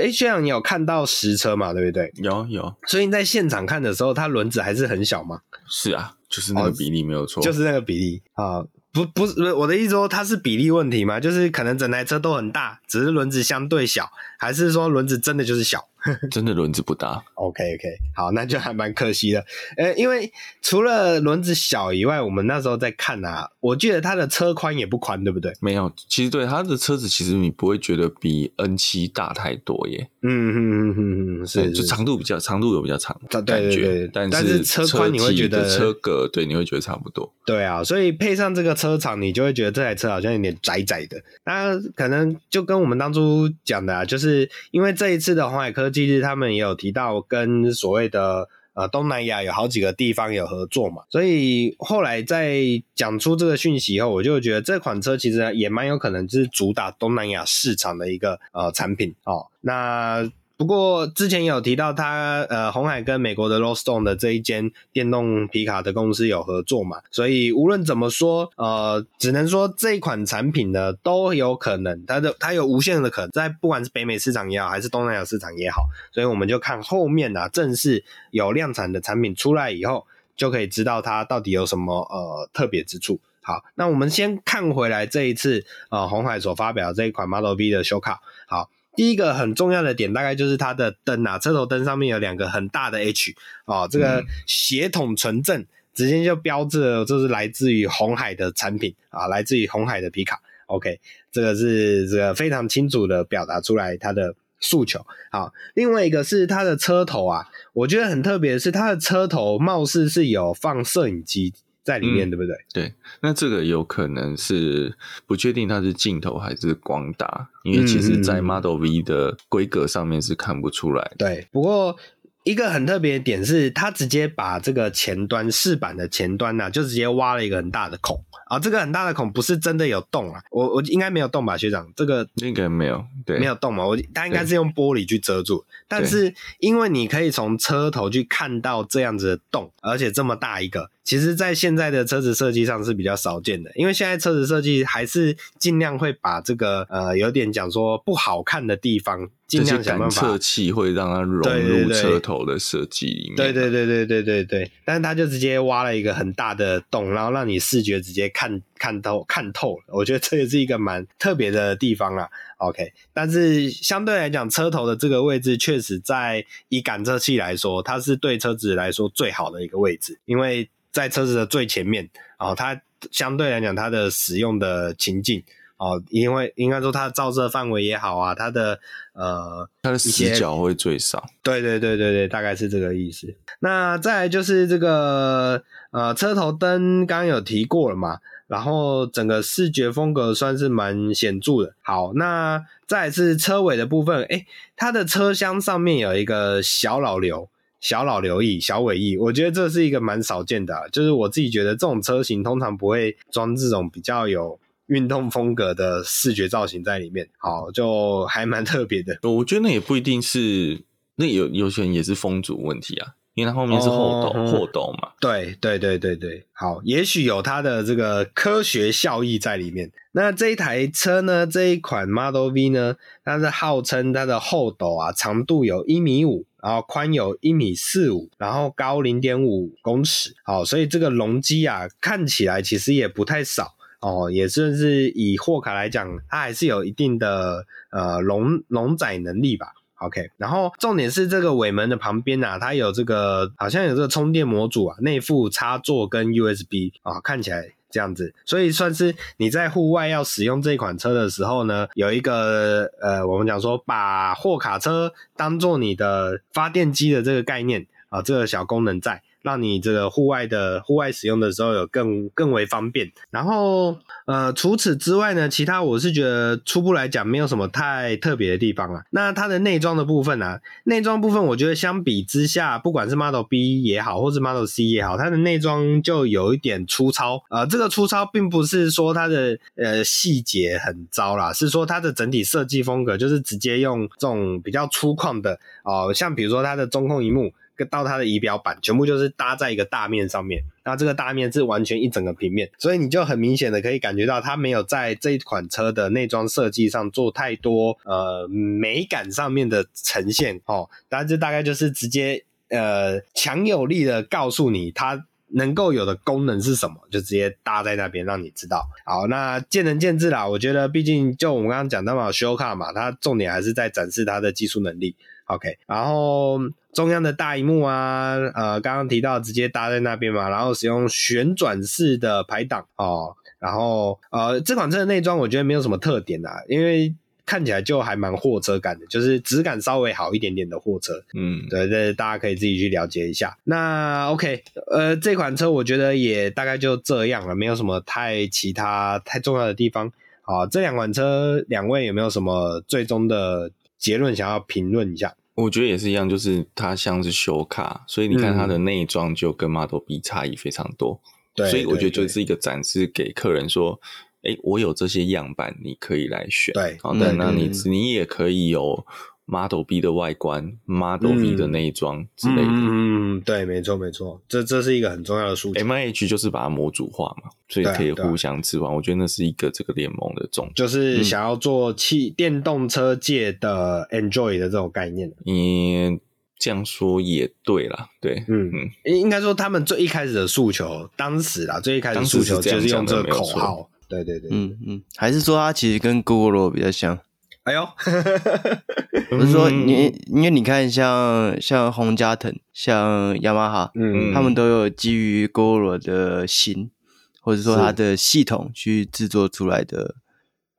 哎，这样，你有看到实车嘛？对不对？有有。所以你在现场看的时候，它轮子还是很小嘛？是啊，就是那个比例没有错，哦，就是那个比例啊。不不是，我的意思说它是比例问题吗？就是可能整台车都很大，只是轮子相对小，还是说轮子真的就是小？真的轮子不大。OK OK，好，那就还蛮可惜的。呃，因为除了轮子小以外，我们那时候在看啊，我记得它的车宽也不宽，对不对？没有，其实对它的车子，其实你不会觉得比 N 七大太多耶。嗯嗯嗯嗯嗯，是，就长度比较长度有比较长，对对对，但是车宽你会觉得车格对，你会觉得差不多。对啊，所以配上这个车长，你就会觉得这台车好像有点窄窄的。那可能就跟我们当初讲的啊，就是因为这一次的红海科技日，他们也有提到跟所谓的呃东南亚有好几个地方有合作嘛，所以后来在讲出这个讯息以后，我就觉得这款车其实也蛮有可能是主打东南亚市场的一个呃产品哦。那不过之前有提到他呃红海跟美国的 Roadstone 的这一间电动皮卡的公司有合作嘛，所以无论怎么说呃，只能说这一款产品呢都有可能，它的它有无限的可能，在不管是北美市场也好，还是东南亚市场也好，所以我们就看后面啊正式有量产的产品出来以后，就可以知道它到底有什么呃特别之处。好，那我们先看回来这一次呃红海所发表这一款 Model V 的修卡，好。第一个很重要的点，大概就是它的灯啊，车头灯上面有两个很大的 H 哦，这个血统纯正，直接就标志了这是来自于红海的产品啊，来自于红海的皮卡。OK，这个是这个非常清楚的表达出来它的诉求。好，另外一个是它的车头啊，我觉得很特别的是它的车头貌似是有放摄影机。在里面、嗯、对不对？对，那这个有可能是不确定它是镜头还是光达，因为其实，在 Model V 的规格上面是看不出来的。对，不过一个很特别的点是，它直接把这个前端饰板的前端呢、啊，就直接挖了一个很大的孔。啊，这个很大的孔不是真的有洞啊，我我应该没有洞吧，学长？这个应该没有，对，没有洞嘛，我它应该是用玻璃去遮住，但是因为你可以从车头去看到这样子的洞，而且这么大一个，其实在现在的车子设计上是比较少见的，因为现在车子设计还是尽量会把这个呃有点讲说不好看的地方，尽量想办法，感测器会让它融入车头的设计里面，对对对对对对对，但是它就直接挖了一个很大的洞，然后让你视觉直接看。看看透看透了，我觉得这也是一个蛮特别的地方啦。OK，但是相对来讲，车头的这个位置确实在以感测器来说，它是对车子来说最好的一个位置，因为在车子的最前面哦，它相对来讲它的使用的情境哦，因为应该说它的照射范围也好啊，它的呃它的死角会最少。对对对对对，大概是这个意思。那再来就是这个呃车头灯，刚刚有提过了嘛。然后整个视觉风格算是蛮显著的。好，那再来是车尾的部分，诶，它的车厢上面有一个小老刘、小老刘翼、小尾翼，我觉得这是一个蛮少见的。就是我自己觉得这种车型通常不会装这种比较有运动风格的视觉造型在里面。好，就还蛮特别的。我觉得那也不一定是，那有有些人也是风阻问题啊。因为它后面是后斗，后斗嘛。对对对对对，好，也许有它的这个科学效益在里面。那这一台车呢，这一款 Model V 呢，它是号称它的后斗啊，长度有一米五，然后宽有一米四五，然后高零点五公尺。好，所以这个容积啊，看起来其实也不太少哦，也算是以货卡来讲，它还是有一定的呃容容载能力吧。OK，然后重点是这个尾门的旁边啊，它有这个好像有这个充电模组啊，内附插座跟 USB 啊，看起来这样子，所以算是你在户外要使用这款车的时候呢，有一个呃，我们讲说把货卡车当做你的发电机的这个概念啊，这个小功能在。让你这个户外的户外使用的时候有更更为方便。然后呃，除此之外呢，其他我是觉得初步来讲没有什么太特别的地方啊。那它的内装的部分啊，内装部分我觉得相比之下，不管是 Model B 也好，或是 Model C 也好，它的内装就有一点粗糙。呃，这个粗糙并不是说它的呃细节很糟啦，是说它的整体设计风格就是直接用这种比较粗犷的哦、像比如说它的中控荧幕。到它的仪表板全部就是搭在一个大面上面，那这个大面是完全一整个平面，所以你就很明显的可以感觉到它没有在这一款车的内装设计上做太多呃美感上面的呈现哦，但这大概就是直接呃强有力的告诉你它能够有的功能是什么，就直接搭在那边让你知道。好，那见仁见智啦，我觉得毕竟就我们刚刚讲到嘛，show car 嘛，它重点还是在展示它的技术能力。OK，然后中央的大荧幕啊，呃，刚刚提到直接搭在那边嘛，然后使用旋转式的排档哦，然后呃，这款车的内装我觉得没有什么特点啊，因为看起来就还蛮货车感的，就是质感稍微好一点点的货车，嗯，对对，大家可以自己去了解一下。那 OK，呃，这款车我觉得也大概就这样了，没有什么太其他太重要的地方。好，这两款车两位有没有什么最终的结论想要评论一下？我觉得也是一样，就是它像是修卡，所以你看它的内装就跟 Model B 差异非常多。对、嗯，所以我觉得就是一个展示给客人说，哎，我有这些样板，你可以来选。对，好的，那你你也可以有。Model B 的外观，Model V 的内装之类的，嗯，嗯对，没错，没错，这这是一个很重要的数据。MIH 就是把它模组化嘛，所以可以互相置换。我觉得那是一个这个联盟的重点，就是想要做汽电动车界的 Enjoy 的这种概念。嗯，这样说也对啦，对，嗯。嗯，应该说他们最一开始的诉求，当时啦，最一开始诉求就是用这个口号，对对对，嗯嗯，还是说它其实跟 Google 比较像。哎呦，我是说你，因为你看像，像像宏佳腾、像雅马哈，嗯，他们都有基于 Gogoro 的芯，或者说它的系统去制作出来的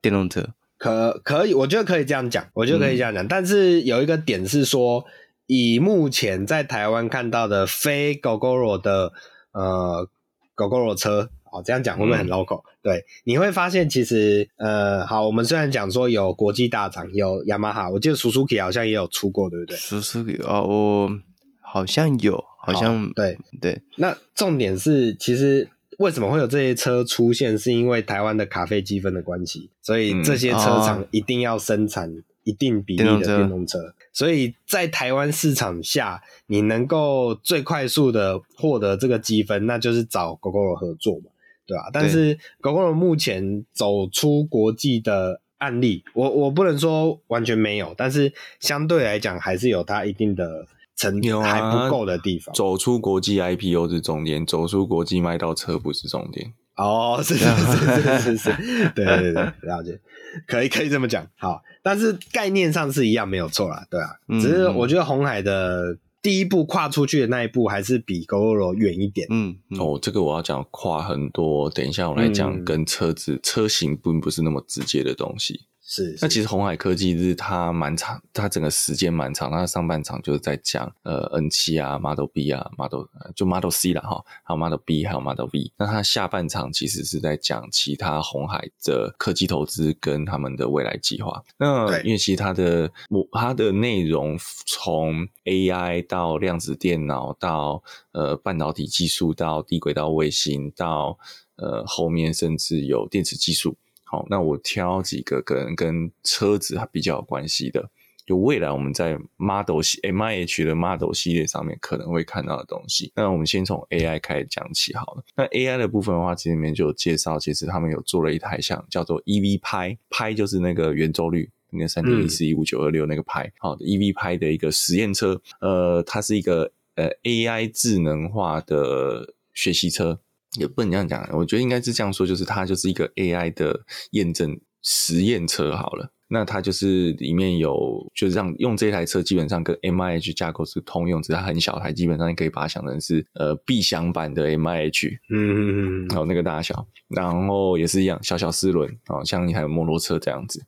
电动车，可可以，我觉得可以这样讲，我觉得可以这样讲。嗯、但是有一个点是说，以目前在台湾看到的非 Gogoro 的呃 Gogoro 车。哦，这样讲会不会很 local？、嗯、对，你会发现其实，呃，好，我们虽然讲说有国际大厂，有雅马哈，我记得 Suzuki 好像也有出过，对不对？Suzuki 哦，我好像有，好像好对对。那重点是，其实为什么会有这些车出现？是因为台湾的卡费积分的关系，所以这些车厂一定要生产一定比例的电动车。嗯哦所以在台湾市场下，你能够最快速的获得这个积分，那就是找 Gogoro 合作嘛。对啊，但是 Gogoro 目前走出国际的案例，我我不能说完全没有，但是相对来讲还是有它一定的成就还不够的地方。走出国际 IPO 是重点，走出国际卖到车不是重点。哦，是是是是是是，对对对，了解，可以可以这么讲。好，但是概念上是一样，没有错啦，对啊，只是我觉得红海的。第一步跨出去的那一步还是比 Gogoro 远一点。嗯，哦，这个我要讲跨很多。等一下我来讲跟车子、嗯、车型并不是那么直接的东西。是，是，那其实红海科技日它蛮长，它整个时间蛮长。它上半场就是在讲呃 N 七啊，Model B 啊，Model 就 Model C 了哈，还有 Model B，还有 Model V。那它下半场其实是在讲其他红海的科技投资跟他们的未来计划。那因为其实它的它的内容从 AI 到量子电脑到呃半导体技术到低轨道卫星到呃后面甚至有电池技术。好，那我挑几个跟跟车子还比较有关系的，就未来我们在 Model 系 MIH 的 Model 系列上面可能会看到的东西。那我们先从 AI 开始讲起好了。那 AI 的部分的话，其实里面就有介绍，其实他们有做了一台像叫做 EV 拍，拍就是那个圆周率，那个三点一四一五九二六那个拍，好的 EV 拍的一个实验车。呃，它是一个呃 AI 智能化的学习车。也不能这样讲，我觉得应该是这样说，就是它就是一个 AI 的验证实验车好了。那它就是里面有，就是让用这台车基本上跟 MIH 架构是通用，只是它很小台，基本上你可以把它想成是呃 B 祥版的 MIH，嗯嗯嗯，还有那个大小，然后也是一样小小四轮哦，像你还有摩托车这样子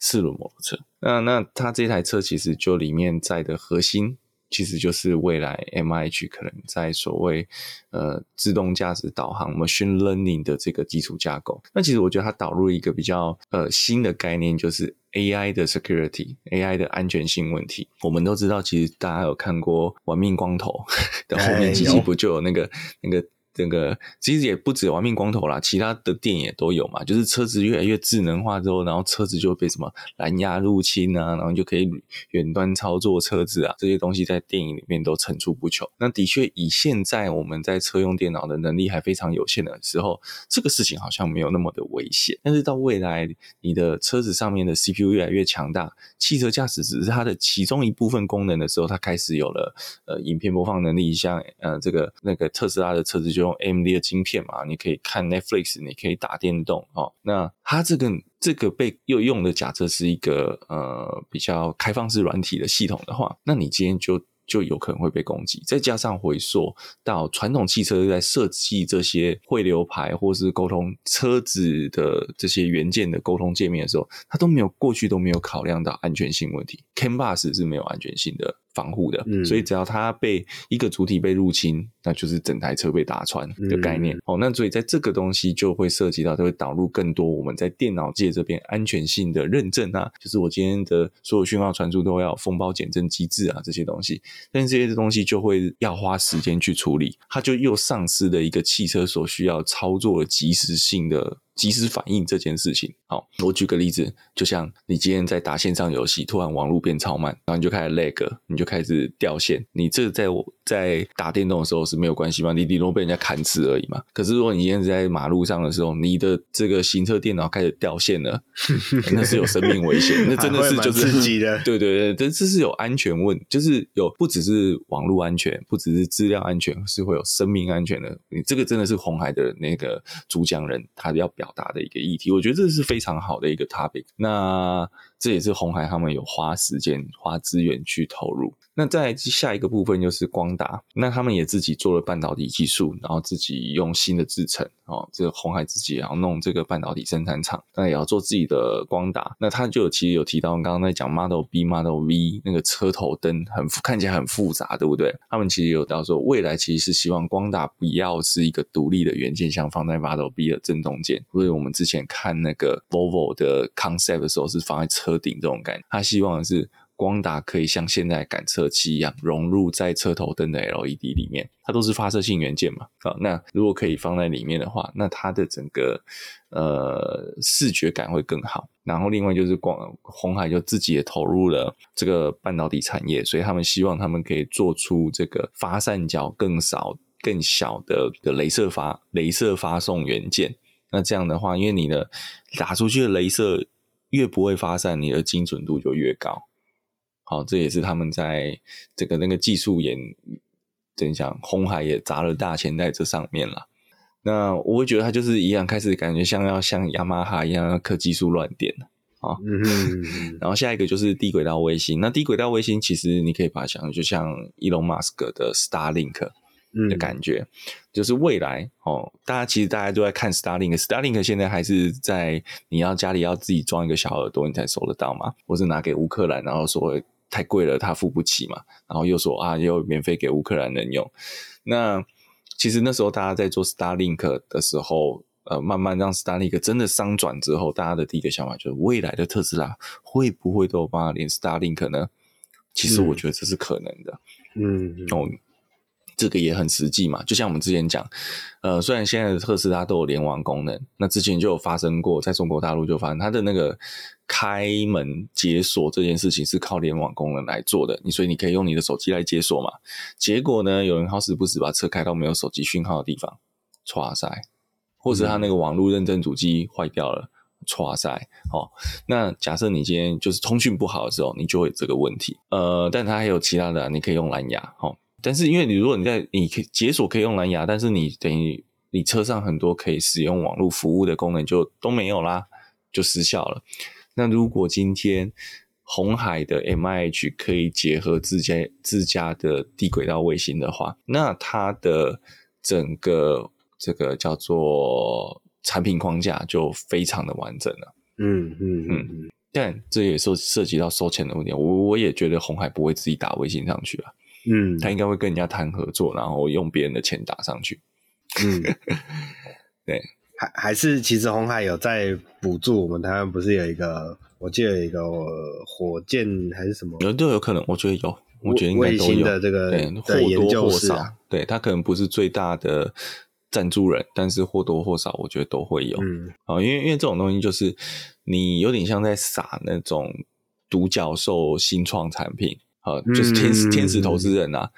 四轮摩托车。那那它这台车其实就里面在的核心。其实就是未来 MIH 可能在所谓呃自动驾驶导航 machine learning 的这个基础架构。那其实我觉得它导入一个比较呃新的概念，就是 AI 的 security，AI 的安全性问题。我们都知道，其实大家有看过《玩命光头》的后面几集，不就有那个那个。这个其实也不止玩命光头啦，其他的电影也都有嘛。就是车子越来越智能化之后，然后车子就被什么蓝牙入侵啊，然后就可以远端操作车子啊，这些东西在电影里面都层出不穷。那的确，以现在我们在车用电脑的能力还非常有限的时候，这个事情好像没有那么的危险。但是到未来，你的车子上面的 CPU 越来越强大，汽车驾驶只是它的其中一部分功能的时候，它开始有了呃影片播放能力，像呃这个那个特斯拉的车子就。用 M D 的晶片嘛，你可以看 Netflix，你可以打电动哦。那它这个这个被又用的假设是一个呃比较开放式软体的系统的话，那你今天就就有可能会被攻击。再加上回溯到传统汽车在设计这些汇流排或是沟通车子的这些元件的沟通界面的时候，它都没有过去都没有考量到安全性问题。CAN bus 是没有安全性的。防护的，所以只要它被一个主体被入侵，那就是整台车被打穿的概念。哦，那所以在这个东西就会涉及到，就会导入更多我们在电脑界这边安全性的认证啊，就是我今天的所有讯号传输都要封包检证机制啊，这些东西。但是这些东西就会要花时间去处理，它就又丧失了一个汽车所需要操作的及时性的。及时反应这件事情，好，我举个例子，就像你今天在打线上游戏，突然网络变超慢，然后你就开始 lag，你就开始掉线，你这在我在打电动的时候是没有关系嘛？你顶多被人家砍死而已嘛。可是如果你今天在马路上的时候，你的这个行车电脑开始掉线了，那是有生命危险，那真的是就是刺激的。对 对对，这这是有安全问，就是有不只是网络安全，不只是资料安全，是会有生命安全的。你这个真的是红海的那个主讲人他要表。达的一个议题，我觉得这是非常好的一个 topic。那这也是红海他们有花时间、花资源去投入。那再下一个部分就是光达，那他们也自己做了半导体技术，然后自己用新的制程哦，这个鸿海自己也要弄这个半导体生产厂，那也要做自己的光达。那他就有其实有提到，刚刚在讲 Model B、Model V 那个车头灯很看起来很复杂，对不对？他们其实有到说，未来其实是希望光达不要是一个独立的元件，像放在 Model B 的正中间，或者我们之前看那个 Volvo 的 Concept 的时候是放在车顶这种感觉，他希望的是。光达可以像现在感测器一样融入在车头灯的 LED 里面，它都是发射性元件嘛。好，那如果可以放在里面的话，那它的整个呃视觉感会更好。然后另外就是光鸿海就自己也投入了这个半导体产业，所以他们希望他们可以做出这个发散角更少、更小的的镭射发镭射发送元件。那这样的话，因为你的打出去的镭射越不会发散，你的精准度就越高。好，这也是他们在这个那个技术研，怎讲，红海也砸了大钱在这上面了。那我会觉得他就是一样，开始感觉像要像雅马哈一样要刻技术乱点啊。嗯哼。然后下一个就是低轨道卫星。那低轨道卫星其实你可以把它想，就像伊隆马斯克的 Starlink 的感觉，嗯、就是未来哦，大家其实大家都在看 Starlink。Starlink 现在还是在你要家里要自己装一个小耳朵，你才收得到嘛，或是拿给乌克兰，然后说。太贵了，他付不起嘛。然后又说啊，又免费给乌克兰人用。那其实那时候大家在做 Starlink 的时候，呃，慢慢让 Starlink 真的商转之后，大家的第一个想法就是，未来的特斯拉会不会都有办法连 Starlink 呢？其实我觉得这是可能的。嗯，哦。这个也很实际嘛，就像我们之前讲，呃，虽然现在的特斯拉都有联网功能，那之前就有发生过，在中国大陆就发生它的那个开门解锁这件事情是靠联网功能来做的，你所以你可以用你的手机来解锁嘛。结果呢，有人好死不死把车开到没有手机讯号的地方，唰塞，或者他那个网络认证主机坏掉了，唰塞。哦，那假设你今天就是通讯不好的时候，你就会有这个问题。呃，但它还有其他的，你可以用蓝牙，哦。但是，因为你如果你在你可以解锁可以用蓝牙，但是你等于你车上很多可以使用网络服务的功能就都没有啦，就失效了。那如果今天红海的 MIH 可以结合自家自家的低轨道卫星的话，那它的整个这个叫做产品框架就非常的完整了。嗯嗯嗯，但这也涉涉及到收钱的问题。我我也觉得红海不会自己打卫星上去啊。嗯，他应该会跟人家谈合作，然后用别人的钱打上去。嗯，对，还还是其实红海有在补助我们台湾，不是有一个，我记得有一个火箭还是什么？有都有可能，我觉得有，我觉得应该都有的这个对或多或少，对他可能不是最大的赞助人，但是或多或少，我觉得都会有。嗯，啊，因为因为这种东西就是你有点像在撒那种独角兽新创产品。呃，就是天使天使投资人呐、啊，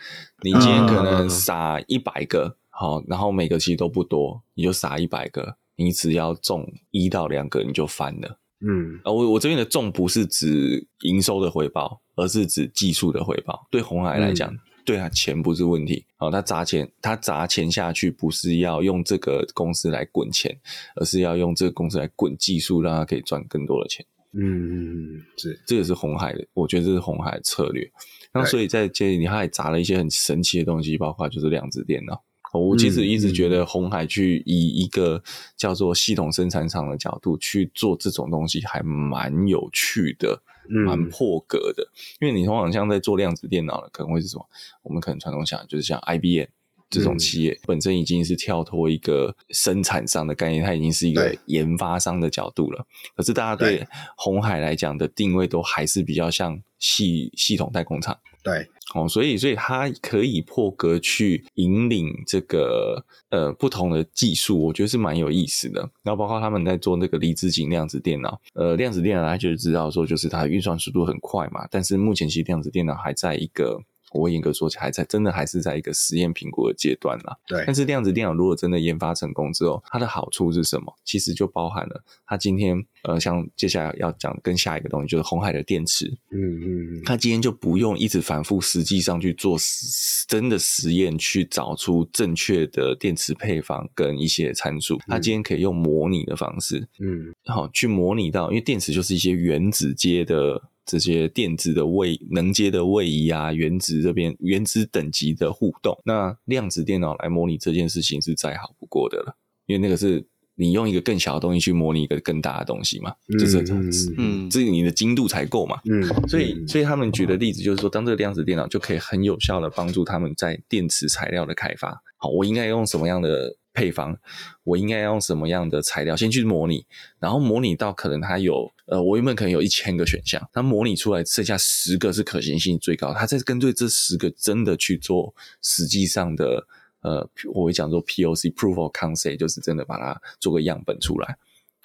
你今天可能撒一百个，好，然后每个其实都不多，你就撒一百个，你只要中一到两个，你就翻了。嗯，啊，我我这边的中不是指营收的回报，而是指技术的回报。对红海来讲，嗯、对他钱不是问题，好，他砸钱，他砸钱下去不是要用这个公司来滚钱，而是要用这个公司来滚技术，让他可以赚更多的钱。嗯嗯，是，这个是红海的，我觉得这是红海的策略。那所以在这里，他还砸了一些很神奇的东西，包括就是量子电脑。我其实一直觉得红海去以一个叫做系统生产厂的角度去做这种东西，还蛮有趣的，蛮破格的。因为你通常像在做量子电脑的，可能会是什么？我们可能传统想就是像 IBM。这种企业本身已经是跳脱一个生产商的概念，它已经是一个研发商的角度了。可是大家对鸿海来讲的定位都还是比较像系系统代工厂。对，哦，所以所以它可以破格去引领这个呃不同的技术，我觉得是蛮有意思的。然后包括他们在做那个离子阱量子电脑，呃，量子电脑大家就知道说就是它的运算速度很快嘛，但是目前其实量子电脑还在一个。我严格说起来，还在真的还是在一个实验评估的阶段啦。对。但是量子电脑如果真的研发成功之后，它的好处是什么？其实就包含了它今天呃，像接下来要讲跟下一个东西，就是红海的电池。嗯嗯嗯。它今天就不用一直反复实际上去做实真的实验，去找出正确的电池配方跟一些参数。它今天可以用模拟的方式，嗯，好去模拟到，因为电池就是一些原子阶的。这些电子的位能阶的位移啊，原子这边原子等级的互动，那量子电脑来模拟这件事情是再好不过的了，因为那个是你用一个更小的东西去模拟一个更大的东西嘛，嗯、就是这样子，嗯，这个你的精度才够嘛，嗯，所以所以他们举的例子就是说，当这个量子电脑就可以很有效的帮助他们在电池材料的开发，好，我应该用什么样的配方，我应该用什么样的材料，先去模拟，然后模拟到可能它有。呃，我原本可能有一千个选项，它模拟出来剩下十个是可行性最高，它再针对这十个真的去做实际上的，呃，我会讲做 POC（Proof of Concept），就是真的把它做个样本出来。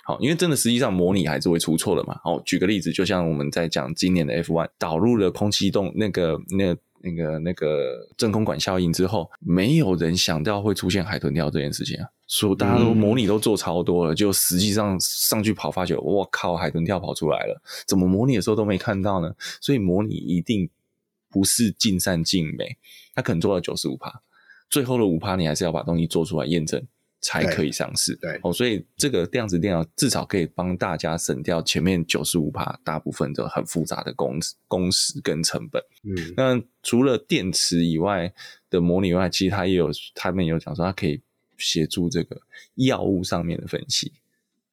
好，因为真的实际上模拟还是会出错的嘛。好，举个例子，就像我们在讲今年的 F1 导入了空气动那个那个。那个那个真空管效应之后，没有人想到会出现海豚跳这件事情啊！所以大家都模拟都做超多了，嗯、就实际上上去跑，发觉我靠，海豚跳跑出来了，怎么模拟的时候都没看到呢？所以模拟一定不是尽善尽美，它可能做到九十五趴，最后的五趴你还是要把东西做出来验证。才可以上市，对，对哦，所以这个量子电脑至少可以帮大家省掉前面九十五趴大部分的很复杂的工工时跟成本。嗯，那除了电池以外的模拟外，其实它也有，他们也有讲说它可以协助这个药物上面的分析，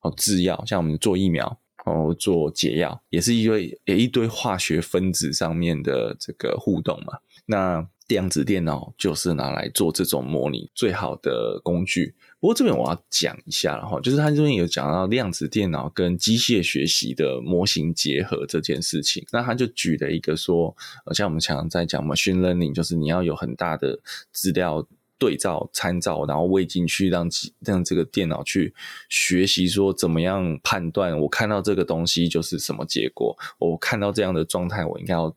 哦，制药像我们做疫苗哦，做解药也是一堆也一堆化学分子上面的这个互动嘛。那量子电脑就是拿来做这种模拟最好的工具。不过这边我要讲一下，然后就是他这边有讲到量子电脑跟机械学习的模型结合这件事情。那他就举了一个说，像我们常常在讲 machine learning，就是你要有很大的资料对照参照，然后喂进去让让这个电脑去学习，说怎么样判断我看到这个东西就是什么结果，我看到这样的状态，我应该要。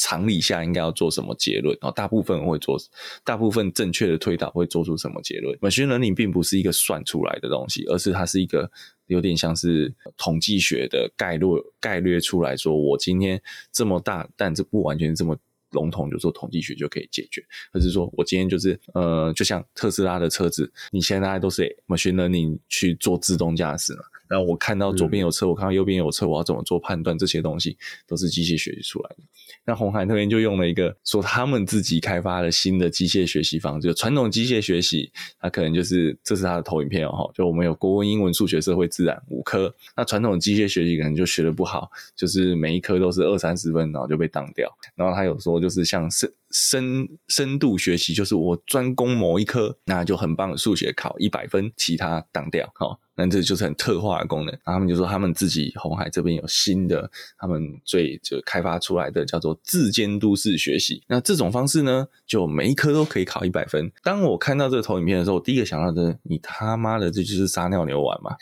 常理下应该要做什么结论？然后大部分会做，大部分正确的推导会做出什么结论？Machine learning 并不是一个算出来的东西，而是它是一个有点像是统计学的概略概略出来说，我今天这么大，但这不完全这么笼统，就做统计学就可以解决。而是说我今天就是呃，就像特斯拉的车子，你现在大家都是 Machine learning 去做自动驾驶嘛？然后我看到左边有车，我看到右边有车，我要怎么做判断？这些东西都是机械学习出来的。那红海那边就用了一个说他们自己开发的新的机械学习方式，就传统机械学习，它可能就是这是它的投影片哦，就我们有国文、英文、数学、社会、自然五科。那传统机械学习可能就学得不好，就是每一科都是二三十分，然后就被当掉。然后他有说就是像深深深度学习，就是我专攻某一科，那就很棒的数学考一百分，其他当掉。好。那这就是很特化的功能，他们就说他们自己红海这边有新的，他们最就开发出来的叫做自监督式学习。那这种方式呢，就每一科都可以考一百分。当我看到这个投影片的时候，我第一个想到的，你他妈的这就是撒尿牛丸嘛？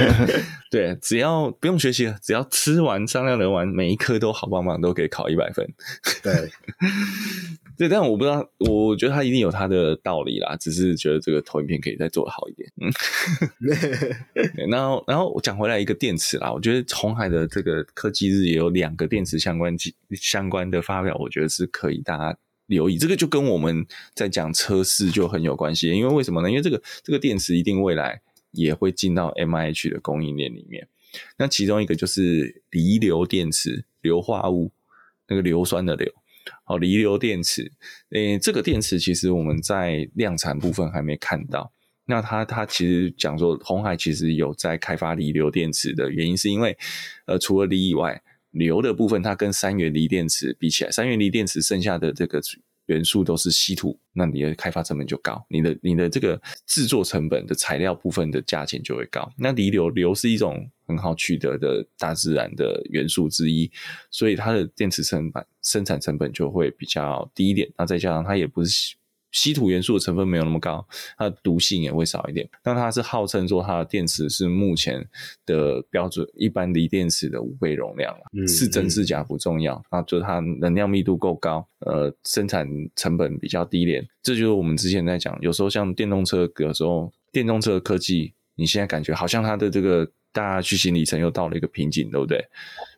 对，只要不用学习了，只要吃完撒尿牛丸，每一科都好棒棒，都可以考一百分。对。对，但我不知道，我觉得他一定有他的道理啦，只是觉得这个投影片可以再做得好一点。嗯，然后，然后我讲回来一个电池啦，我觉得红海的这个科技日也有两个电池相关相关的发表，我觉得是可以大家留意。这个就跟我们在讲车市就很有关系，因为为什么呢？因为这个这个电池一定未来也会进到 MIH 的供应链里面。那其中一个就是锂硫电池，硫化物那个硫酸的硫。好，锂硫电池，诶，这个电池其实我们在量产部分还没看到。那它它其实讲说，红海其实有在开发锂硫电池的原因，是因为呃，除了锂以外，硫的部分它跟三元锂电池比起来，三元锂电池剩下的这个元素都是稀土，那你的开发成本就高，你的你的这个制作成本的材料部分的价钱就会高。那锂硫硫是一种很好取得的大自然的元素之一，所以它的电池成本生产成本就会比较低一点。那再加上它也不是稀土元素的成分没有那么高，它的毒性也会少一点。那它是号称说它的电池是目前的标准，一般锂电池的五倍容量，嗯，是真是假不重要，那就是它能量密度够高，呃，生产成本比较低廉。这就是我们之前在讲，有时候像电动车，有时候电动车的科技，你现在感觉好像它的这个大家去行里程又到了一个瓶颈，对不对？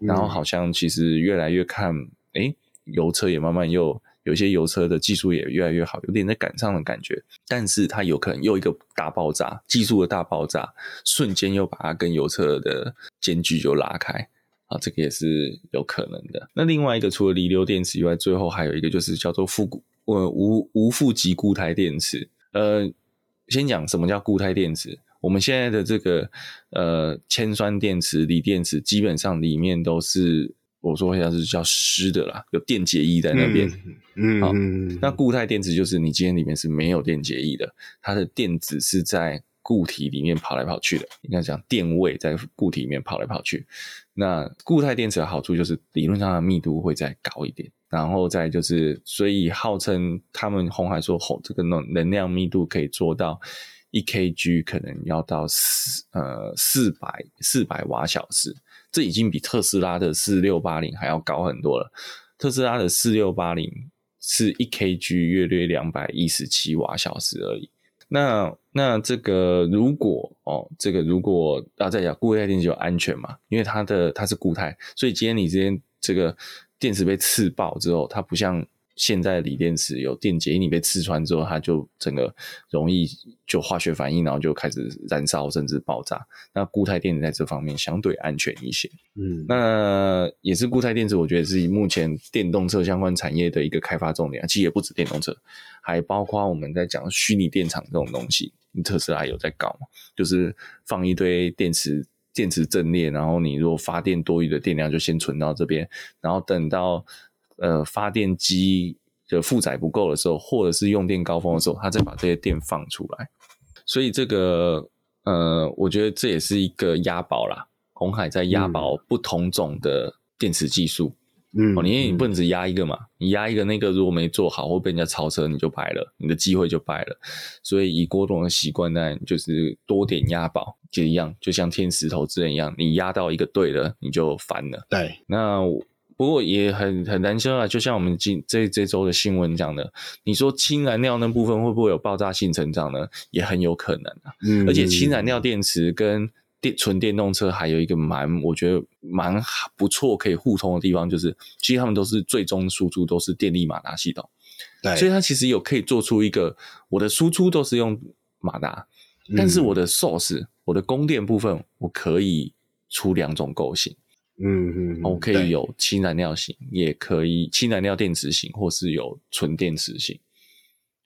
嗯、然后好像其实越来越看，诶，油车也慢慢又。有些油车的技术也越来越好，有点在赶上的感觉，但是它有可能又一个大爆炸，技术的大爆炸，瞬间又把它跟油车的间距就拉开啊，这个也是有可能的。那另外一个，除了离流电池以外，最后还有一个就是叫做负固呃无无负极固态电池。呃，先讲什么叫固态电池，我们现在的这个呃铅酸电池、锂电池，基本上里面都是。我说一下是叫湿的啦，有电解液在那边。嗯，好，那固态电池就是你今天里面是没有电解液的，它的电子是在固体里面跑来跑去的。应该讲电位在固体里面跑来跑去。那固态电池的好处就是理论上的密度会再高一点，然后再就是，所以号称他们红海说吼，这个能能量密度可以做到一 kg，可能要到四呃四百四百瓦小时。这已经比特斯拉的四六八零还要高很多了。特斯拉的四六八零是一 kg 约略两百一十七瓦小时而已。那那这个如果哦，这个如果要再讲固态电池就安全嘛，因为它的它是固态，所以今天你今天这个电池被刺爆之后，它不像。现在锂电池有电解，你被刺穿之后，它就整个容易就化学反应，然后就开始燃烧甚至爆炸。那固态电池在这方面相对安全一些。嗯，那也是固态电池，我觉得是目前电动车相关产业的一个开发重点。其实也不止电动车，还包括我们在讲虚拟电厂这种东西。特斯拉有在搞嘛？就是放一堆电池，电池阵列，然后你如果发电多余的电量就先存到这边，然后等到。呃，发电机的负载不够的时候，或者是用电高峰的时候，它再把这些电放出来。所以这个呃，我觉得这也是一个押宝啦。红海在押宝不同种的电池技术。嗯，哦，因为你不能只押一个嘛，你押一个那个如果没做好或被人家超车，你就败了，你的机会就败了。所以以郭董的习惯呢，就是多点押宝，就一样，就像天使投资人一样，你押到一个对的，你就翻了。对，那。不过也很很难说啊，就像我们今这这周的新闻讲的，你说氢燃料那部分会不会有爆炸性成长呢？也很有可能啊。嗯，而且氢燃料电池跟电纯电动车还有一个蛮，我觉得蛮不错可以互通的地方，就是其实他们都是最终输出都是电力马达系统，对，所以它其实有可以做出一个我的输出都是用马达，但是我的 source 我的供电部分我可以出两种构型。嗯嗯，我可以有氢燃料型，也可以氢燃料电池型，或是有纯电池型。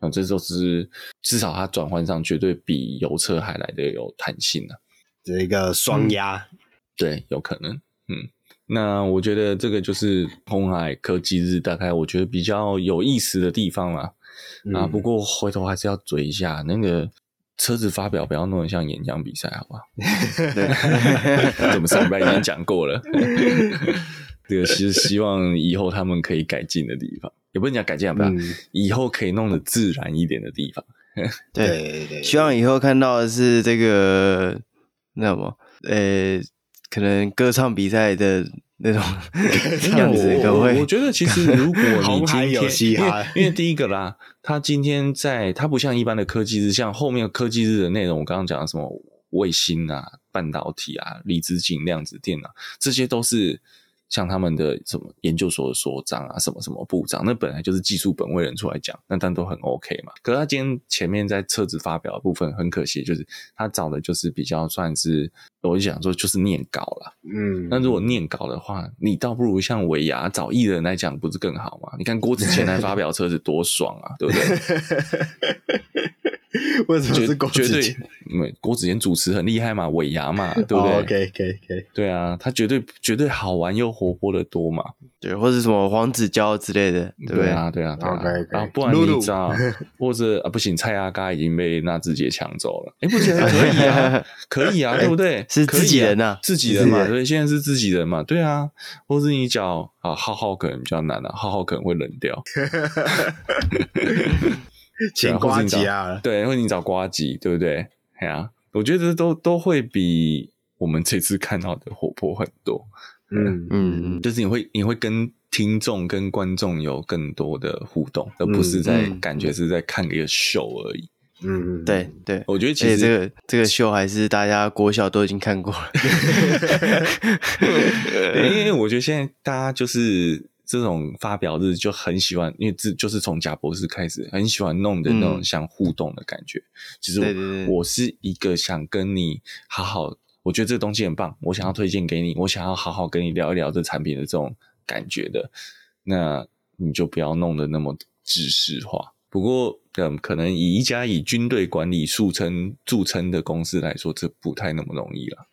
那这都是至少它转换上绝对比油车还来的有弹性呢，这一个双压、嗯，对，有可能。嗯，那我觉得这个就是红海科技日，大概我觉得比较有意思的地方啦。嗯、啊，不过回头还是要嘴一下那个。车子发表不要弄得像演讲比赛，好不好？对，我们上礼拜已经讲过了。这个其实希望以后他们可以改进的地方，也不能讲改进，不要、嗯、以后可以弄得自然一点的地方。对对对，希望以后看到的是这个那什么，呃，可能歌唱比赛的。那种 样子，我觉得其实如果你今天，因为因为第一个啦，他今天在，他不像一般的科技日，像后面科技日的内容，我刚刚讲的什么卫星啊、半导体啊、离子阱、量子电脑，这些都是。像他们的什么研究所的所长啊，什么什么部长，那本来就是技术本位人出来讲，那但都很 OK 嘛。可是他今天前面在车子发表的部分，很可惜，就是他找的就是比较算是，我就想说就是念稿了。嗯，那如果念稿的话，你倒不如像尾牙找艺人来讲，不是更好吗？你看郭子乾来发表车子多爽啊，对不对？为什么是郭子乾？绝对，因为郭子健主持很厉害嘛，尾牙嘛，对不对？OK OK OK，对啊，他绝对绝对好玩又活泼的多嘛，对，或者什么黄子佼之类的，对，对啊，对啊，对啊。然后不然你知道，或者啊不行，蔡阿嘎已经被纳智捷抢走了，哎，不行，可以啊，可以啊，对不对？是自己人呐，自己人嘛，对，现在是自己人嘛，对啊，或者你讲啊，浩浩可能比较难啊，浩浩可能会冷掉。请呱吉啊，对，或者你找呱吉，对不对？哎呀、啊，我觉得都都会比我们这次看到的活泼很多。嗯嗯嗯，就是你会你会跟听众跟观众有更多的互动，而不是在感觉是在看一个秀而已。嗯嗯，对对，我觉得其实这个这个秀还是大家国小都已经看过了。因为我觉得现在大家就是这种发表日就很喜欢，因为这就是从贾博士开始很喜欢弄的那种像互动的感觉。其实、嗯、我是一个想跟你好好。我觉得这个东西很棒，我想要推荐给你，我想要好好跟你聊一聊这产品的这种感觉的，那你就不要弄得那么知识化。不过，嗯，可能以一家以军队管理著称著称的公司来说，这不太那么容易了。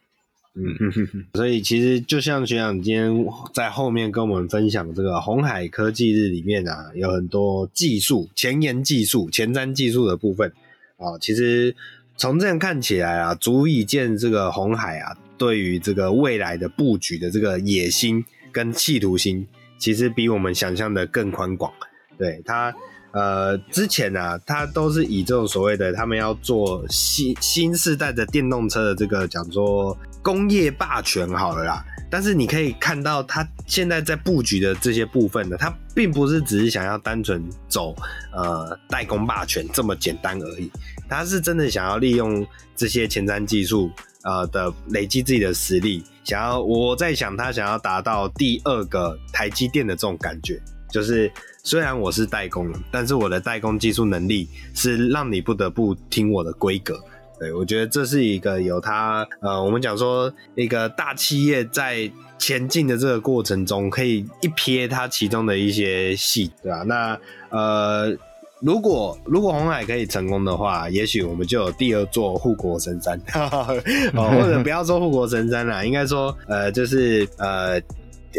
嗯哼哼哼，所以其实就像学长今天在后面跟我们分享这个红海科技日里面啊，有很多技术、前沿技术、前瞻技术的部分啊，其实。从这样看起来啊，足以见这个红海啊，对于这个未来的布局的这个野心跟企图心，其实比我们想象的更宽广。对他，呃，之前啊，他都是以这种所谓的他们要做新新世代的电动车的这个讲说工业霸权好了啦。但是你可以看到，他现在在布局的这些部分呢，他并不是只是想要单纯走呃代工霸权这么简单而已，他是真的想要利用这些前瞻技术呃的累积自己的实力，想要我在想他想要达到第二个台积电的这种感觉，就是虽然我是代工，但是我的代工技术能力是让你不得不听我的规格。对，我觉得这是一个有它呃，我们讲说一个大企业在前进的这个过程中，可以一瞥它其中的一些细，对吧？那呃，如果如果红海可以成功的话，也许我们就有第二座护国神山，哦，或者不要说护国神山啦，应该说呃，就是呃。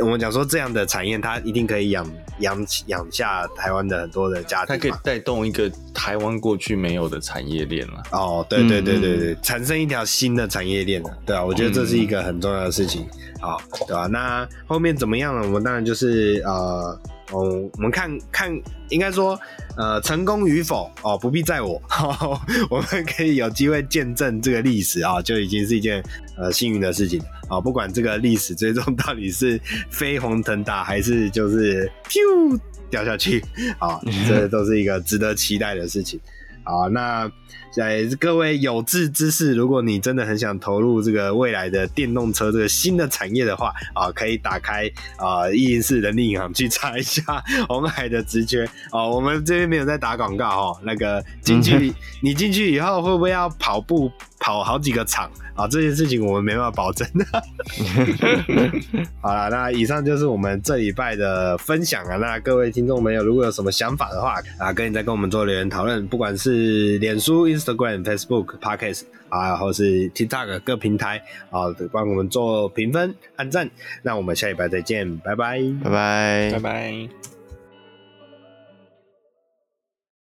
我们讲说这样的产业，它一定可以养养养下台湾的很多的家庭，它可以带动一个台湾过去没有的产业链了。哦，对对对对对，嗯、产生一条新的产业链了，对啊，我觉得这是一个很重要的事情。好，对吧、啊？那后面怎么样呢？我们当然就是呃。哦，我们看看，应该说，呃，成功与否哦，不必在我，呵呵，我们可以有机会见证这个历史啊，就已经是一件呃幸运的事情啊。不管这个历史最终到底是飞黄腾达，还是就是咻掉下去啊，这都是一个值得期待的事情。啊，那。在各位有志之士，如果你真的很想投入这个未来的电动车这个新的产业的话啊，可以打开啊104人力银行去查一下鸿海的职缺啊。我们这边没有在打广告哦，那个进去你进去以后会不会要跑步跑好几个场啊？这件事情我们没办法保证的。好了，那以上就是我们这礼拜的分享啊。那各位听众朋友，如果有什么想法的话啊，可以再跟我们做留言讨论，不管是脸书、Instagram、Facebook、Podcast 啊，或是 TikTok 各平台啊，帮我们做评分、按赞。那我们下礼拜再见，拜拜，拜拜，拜拜。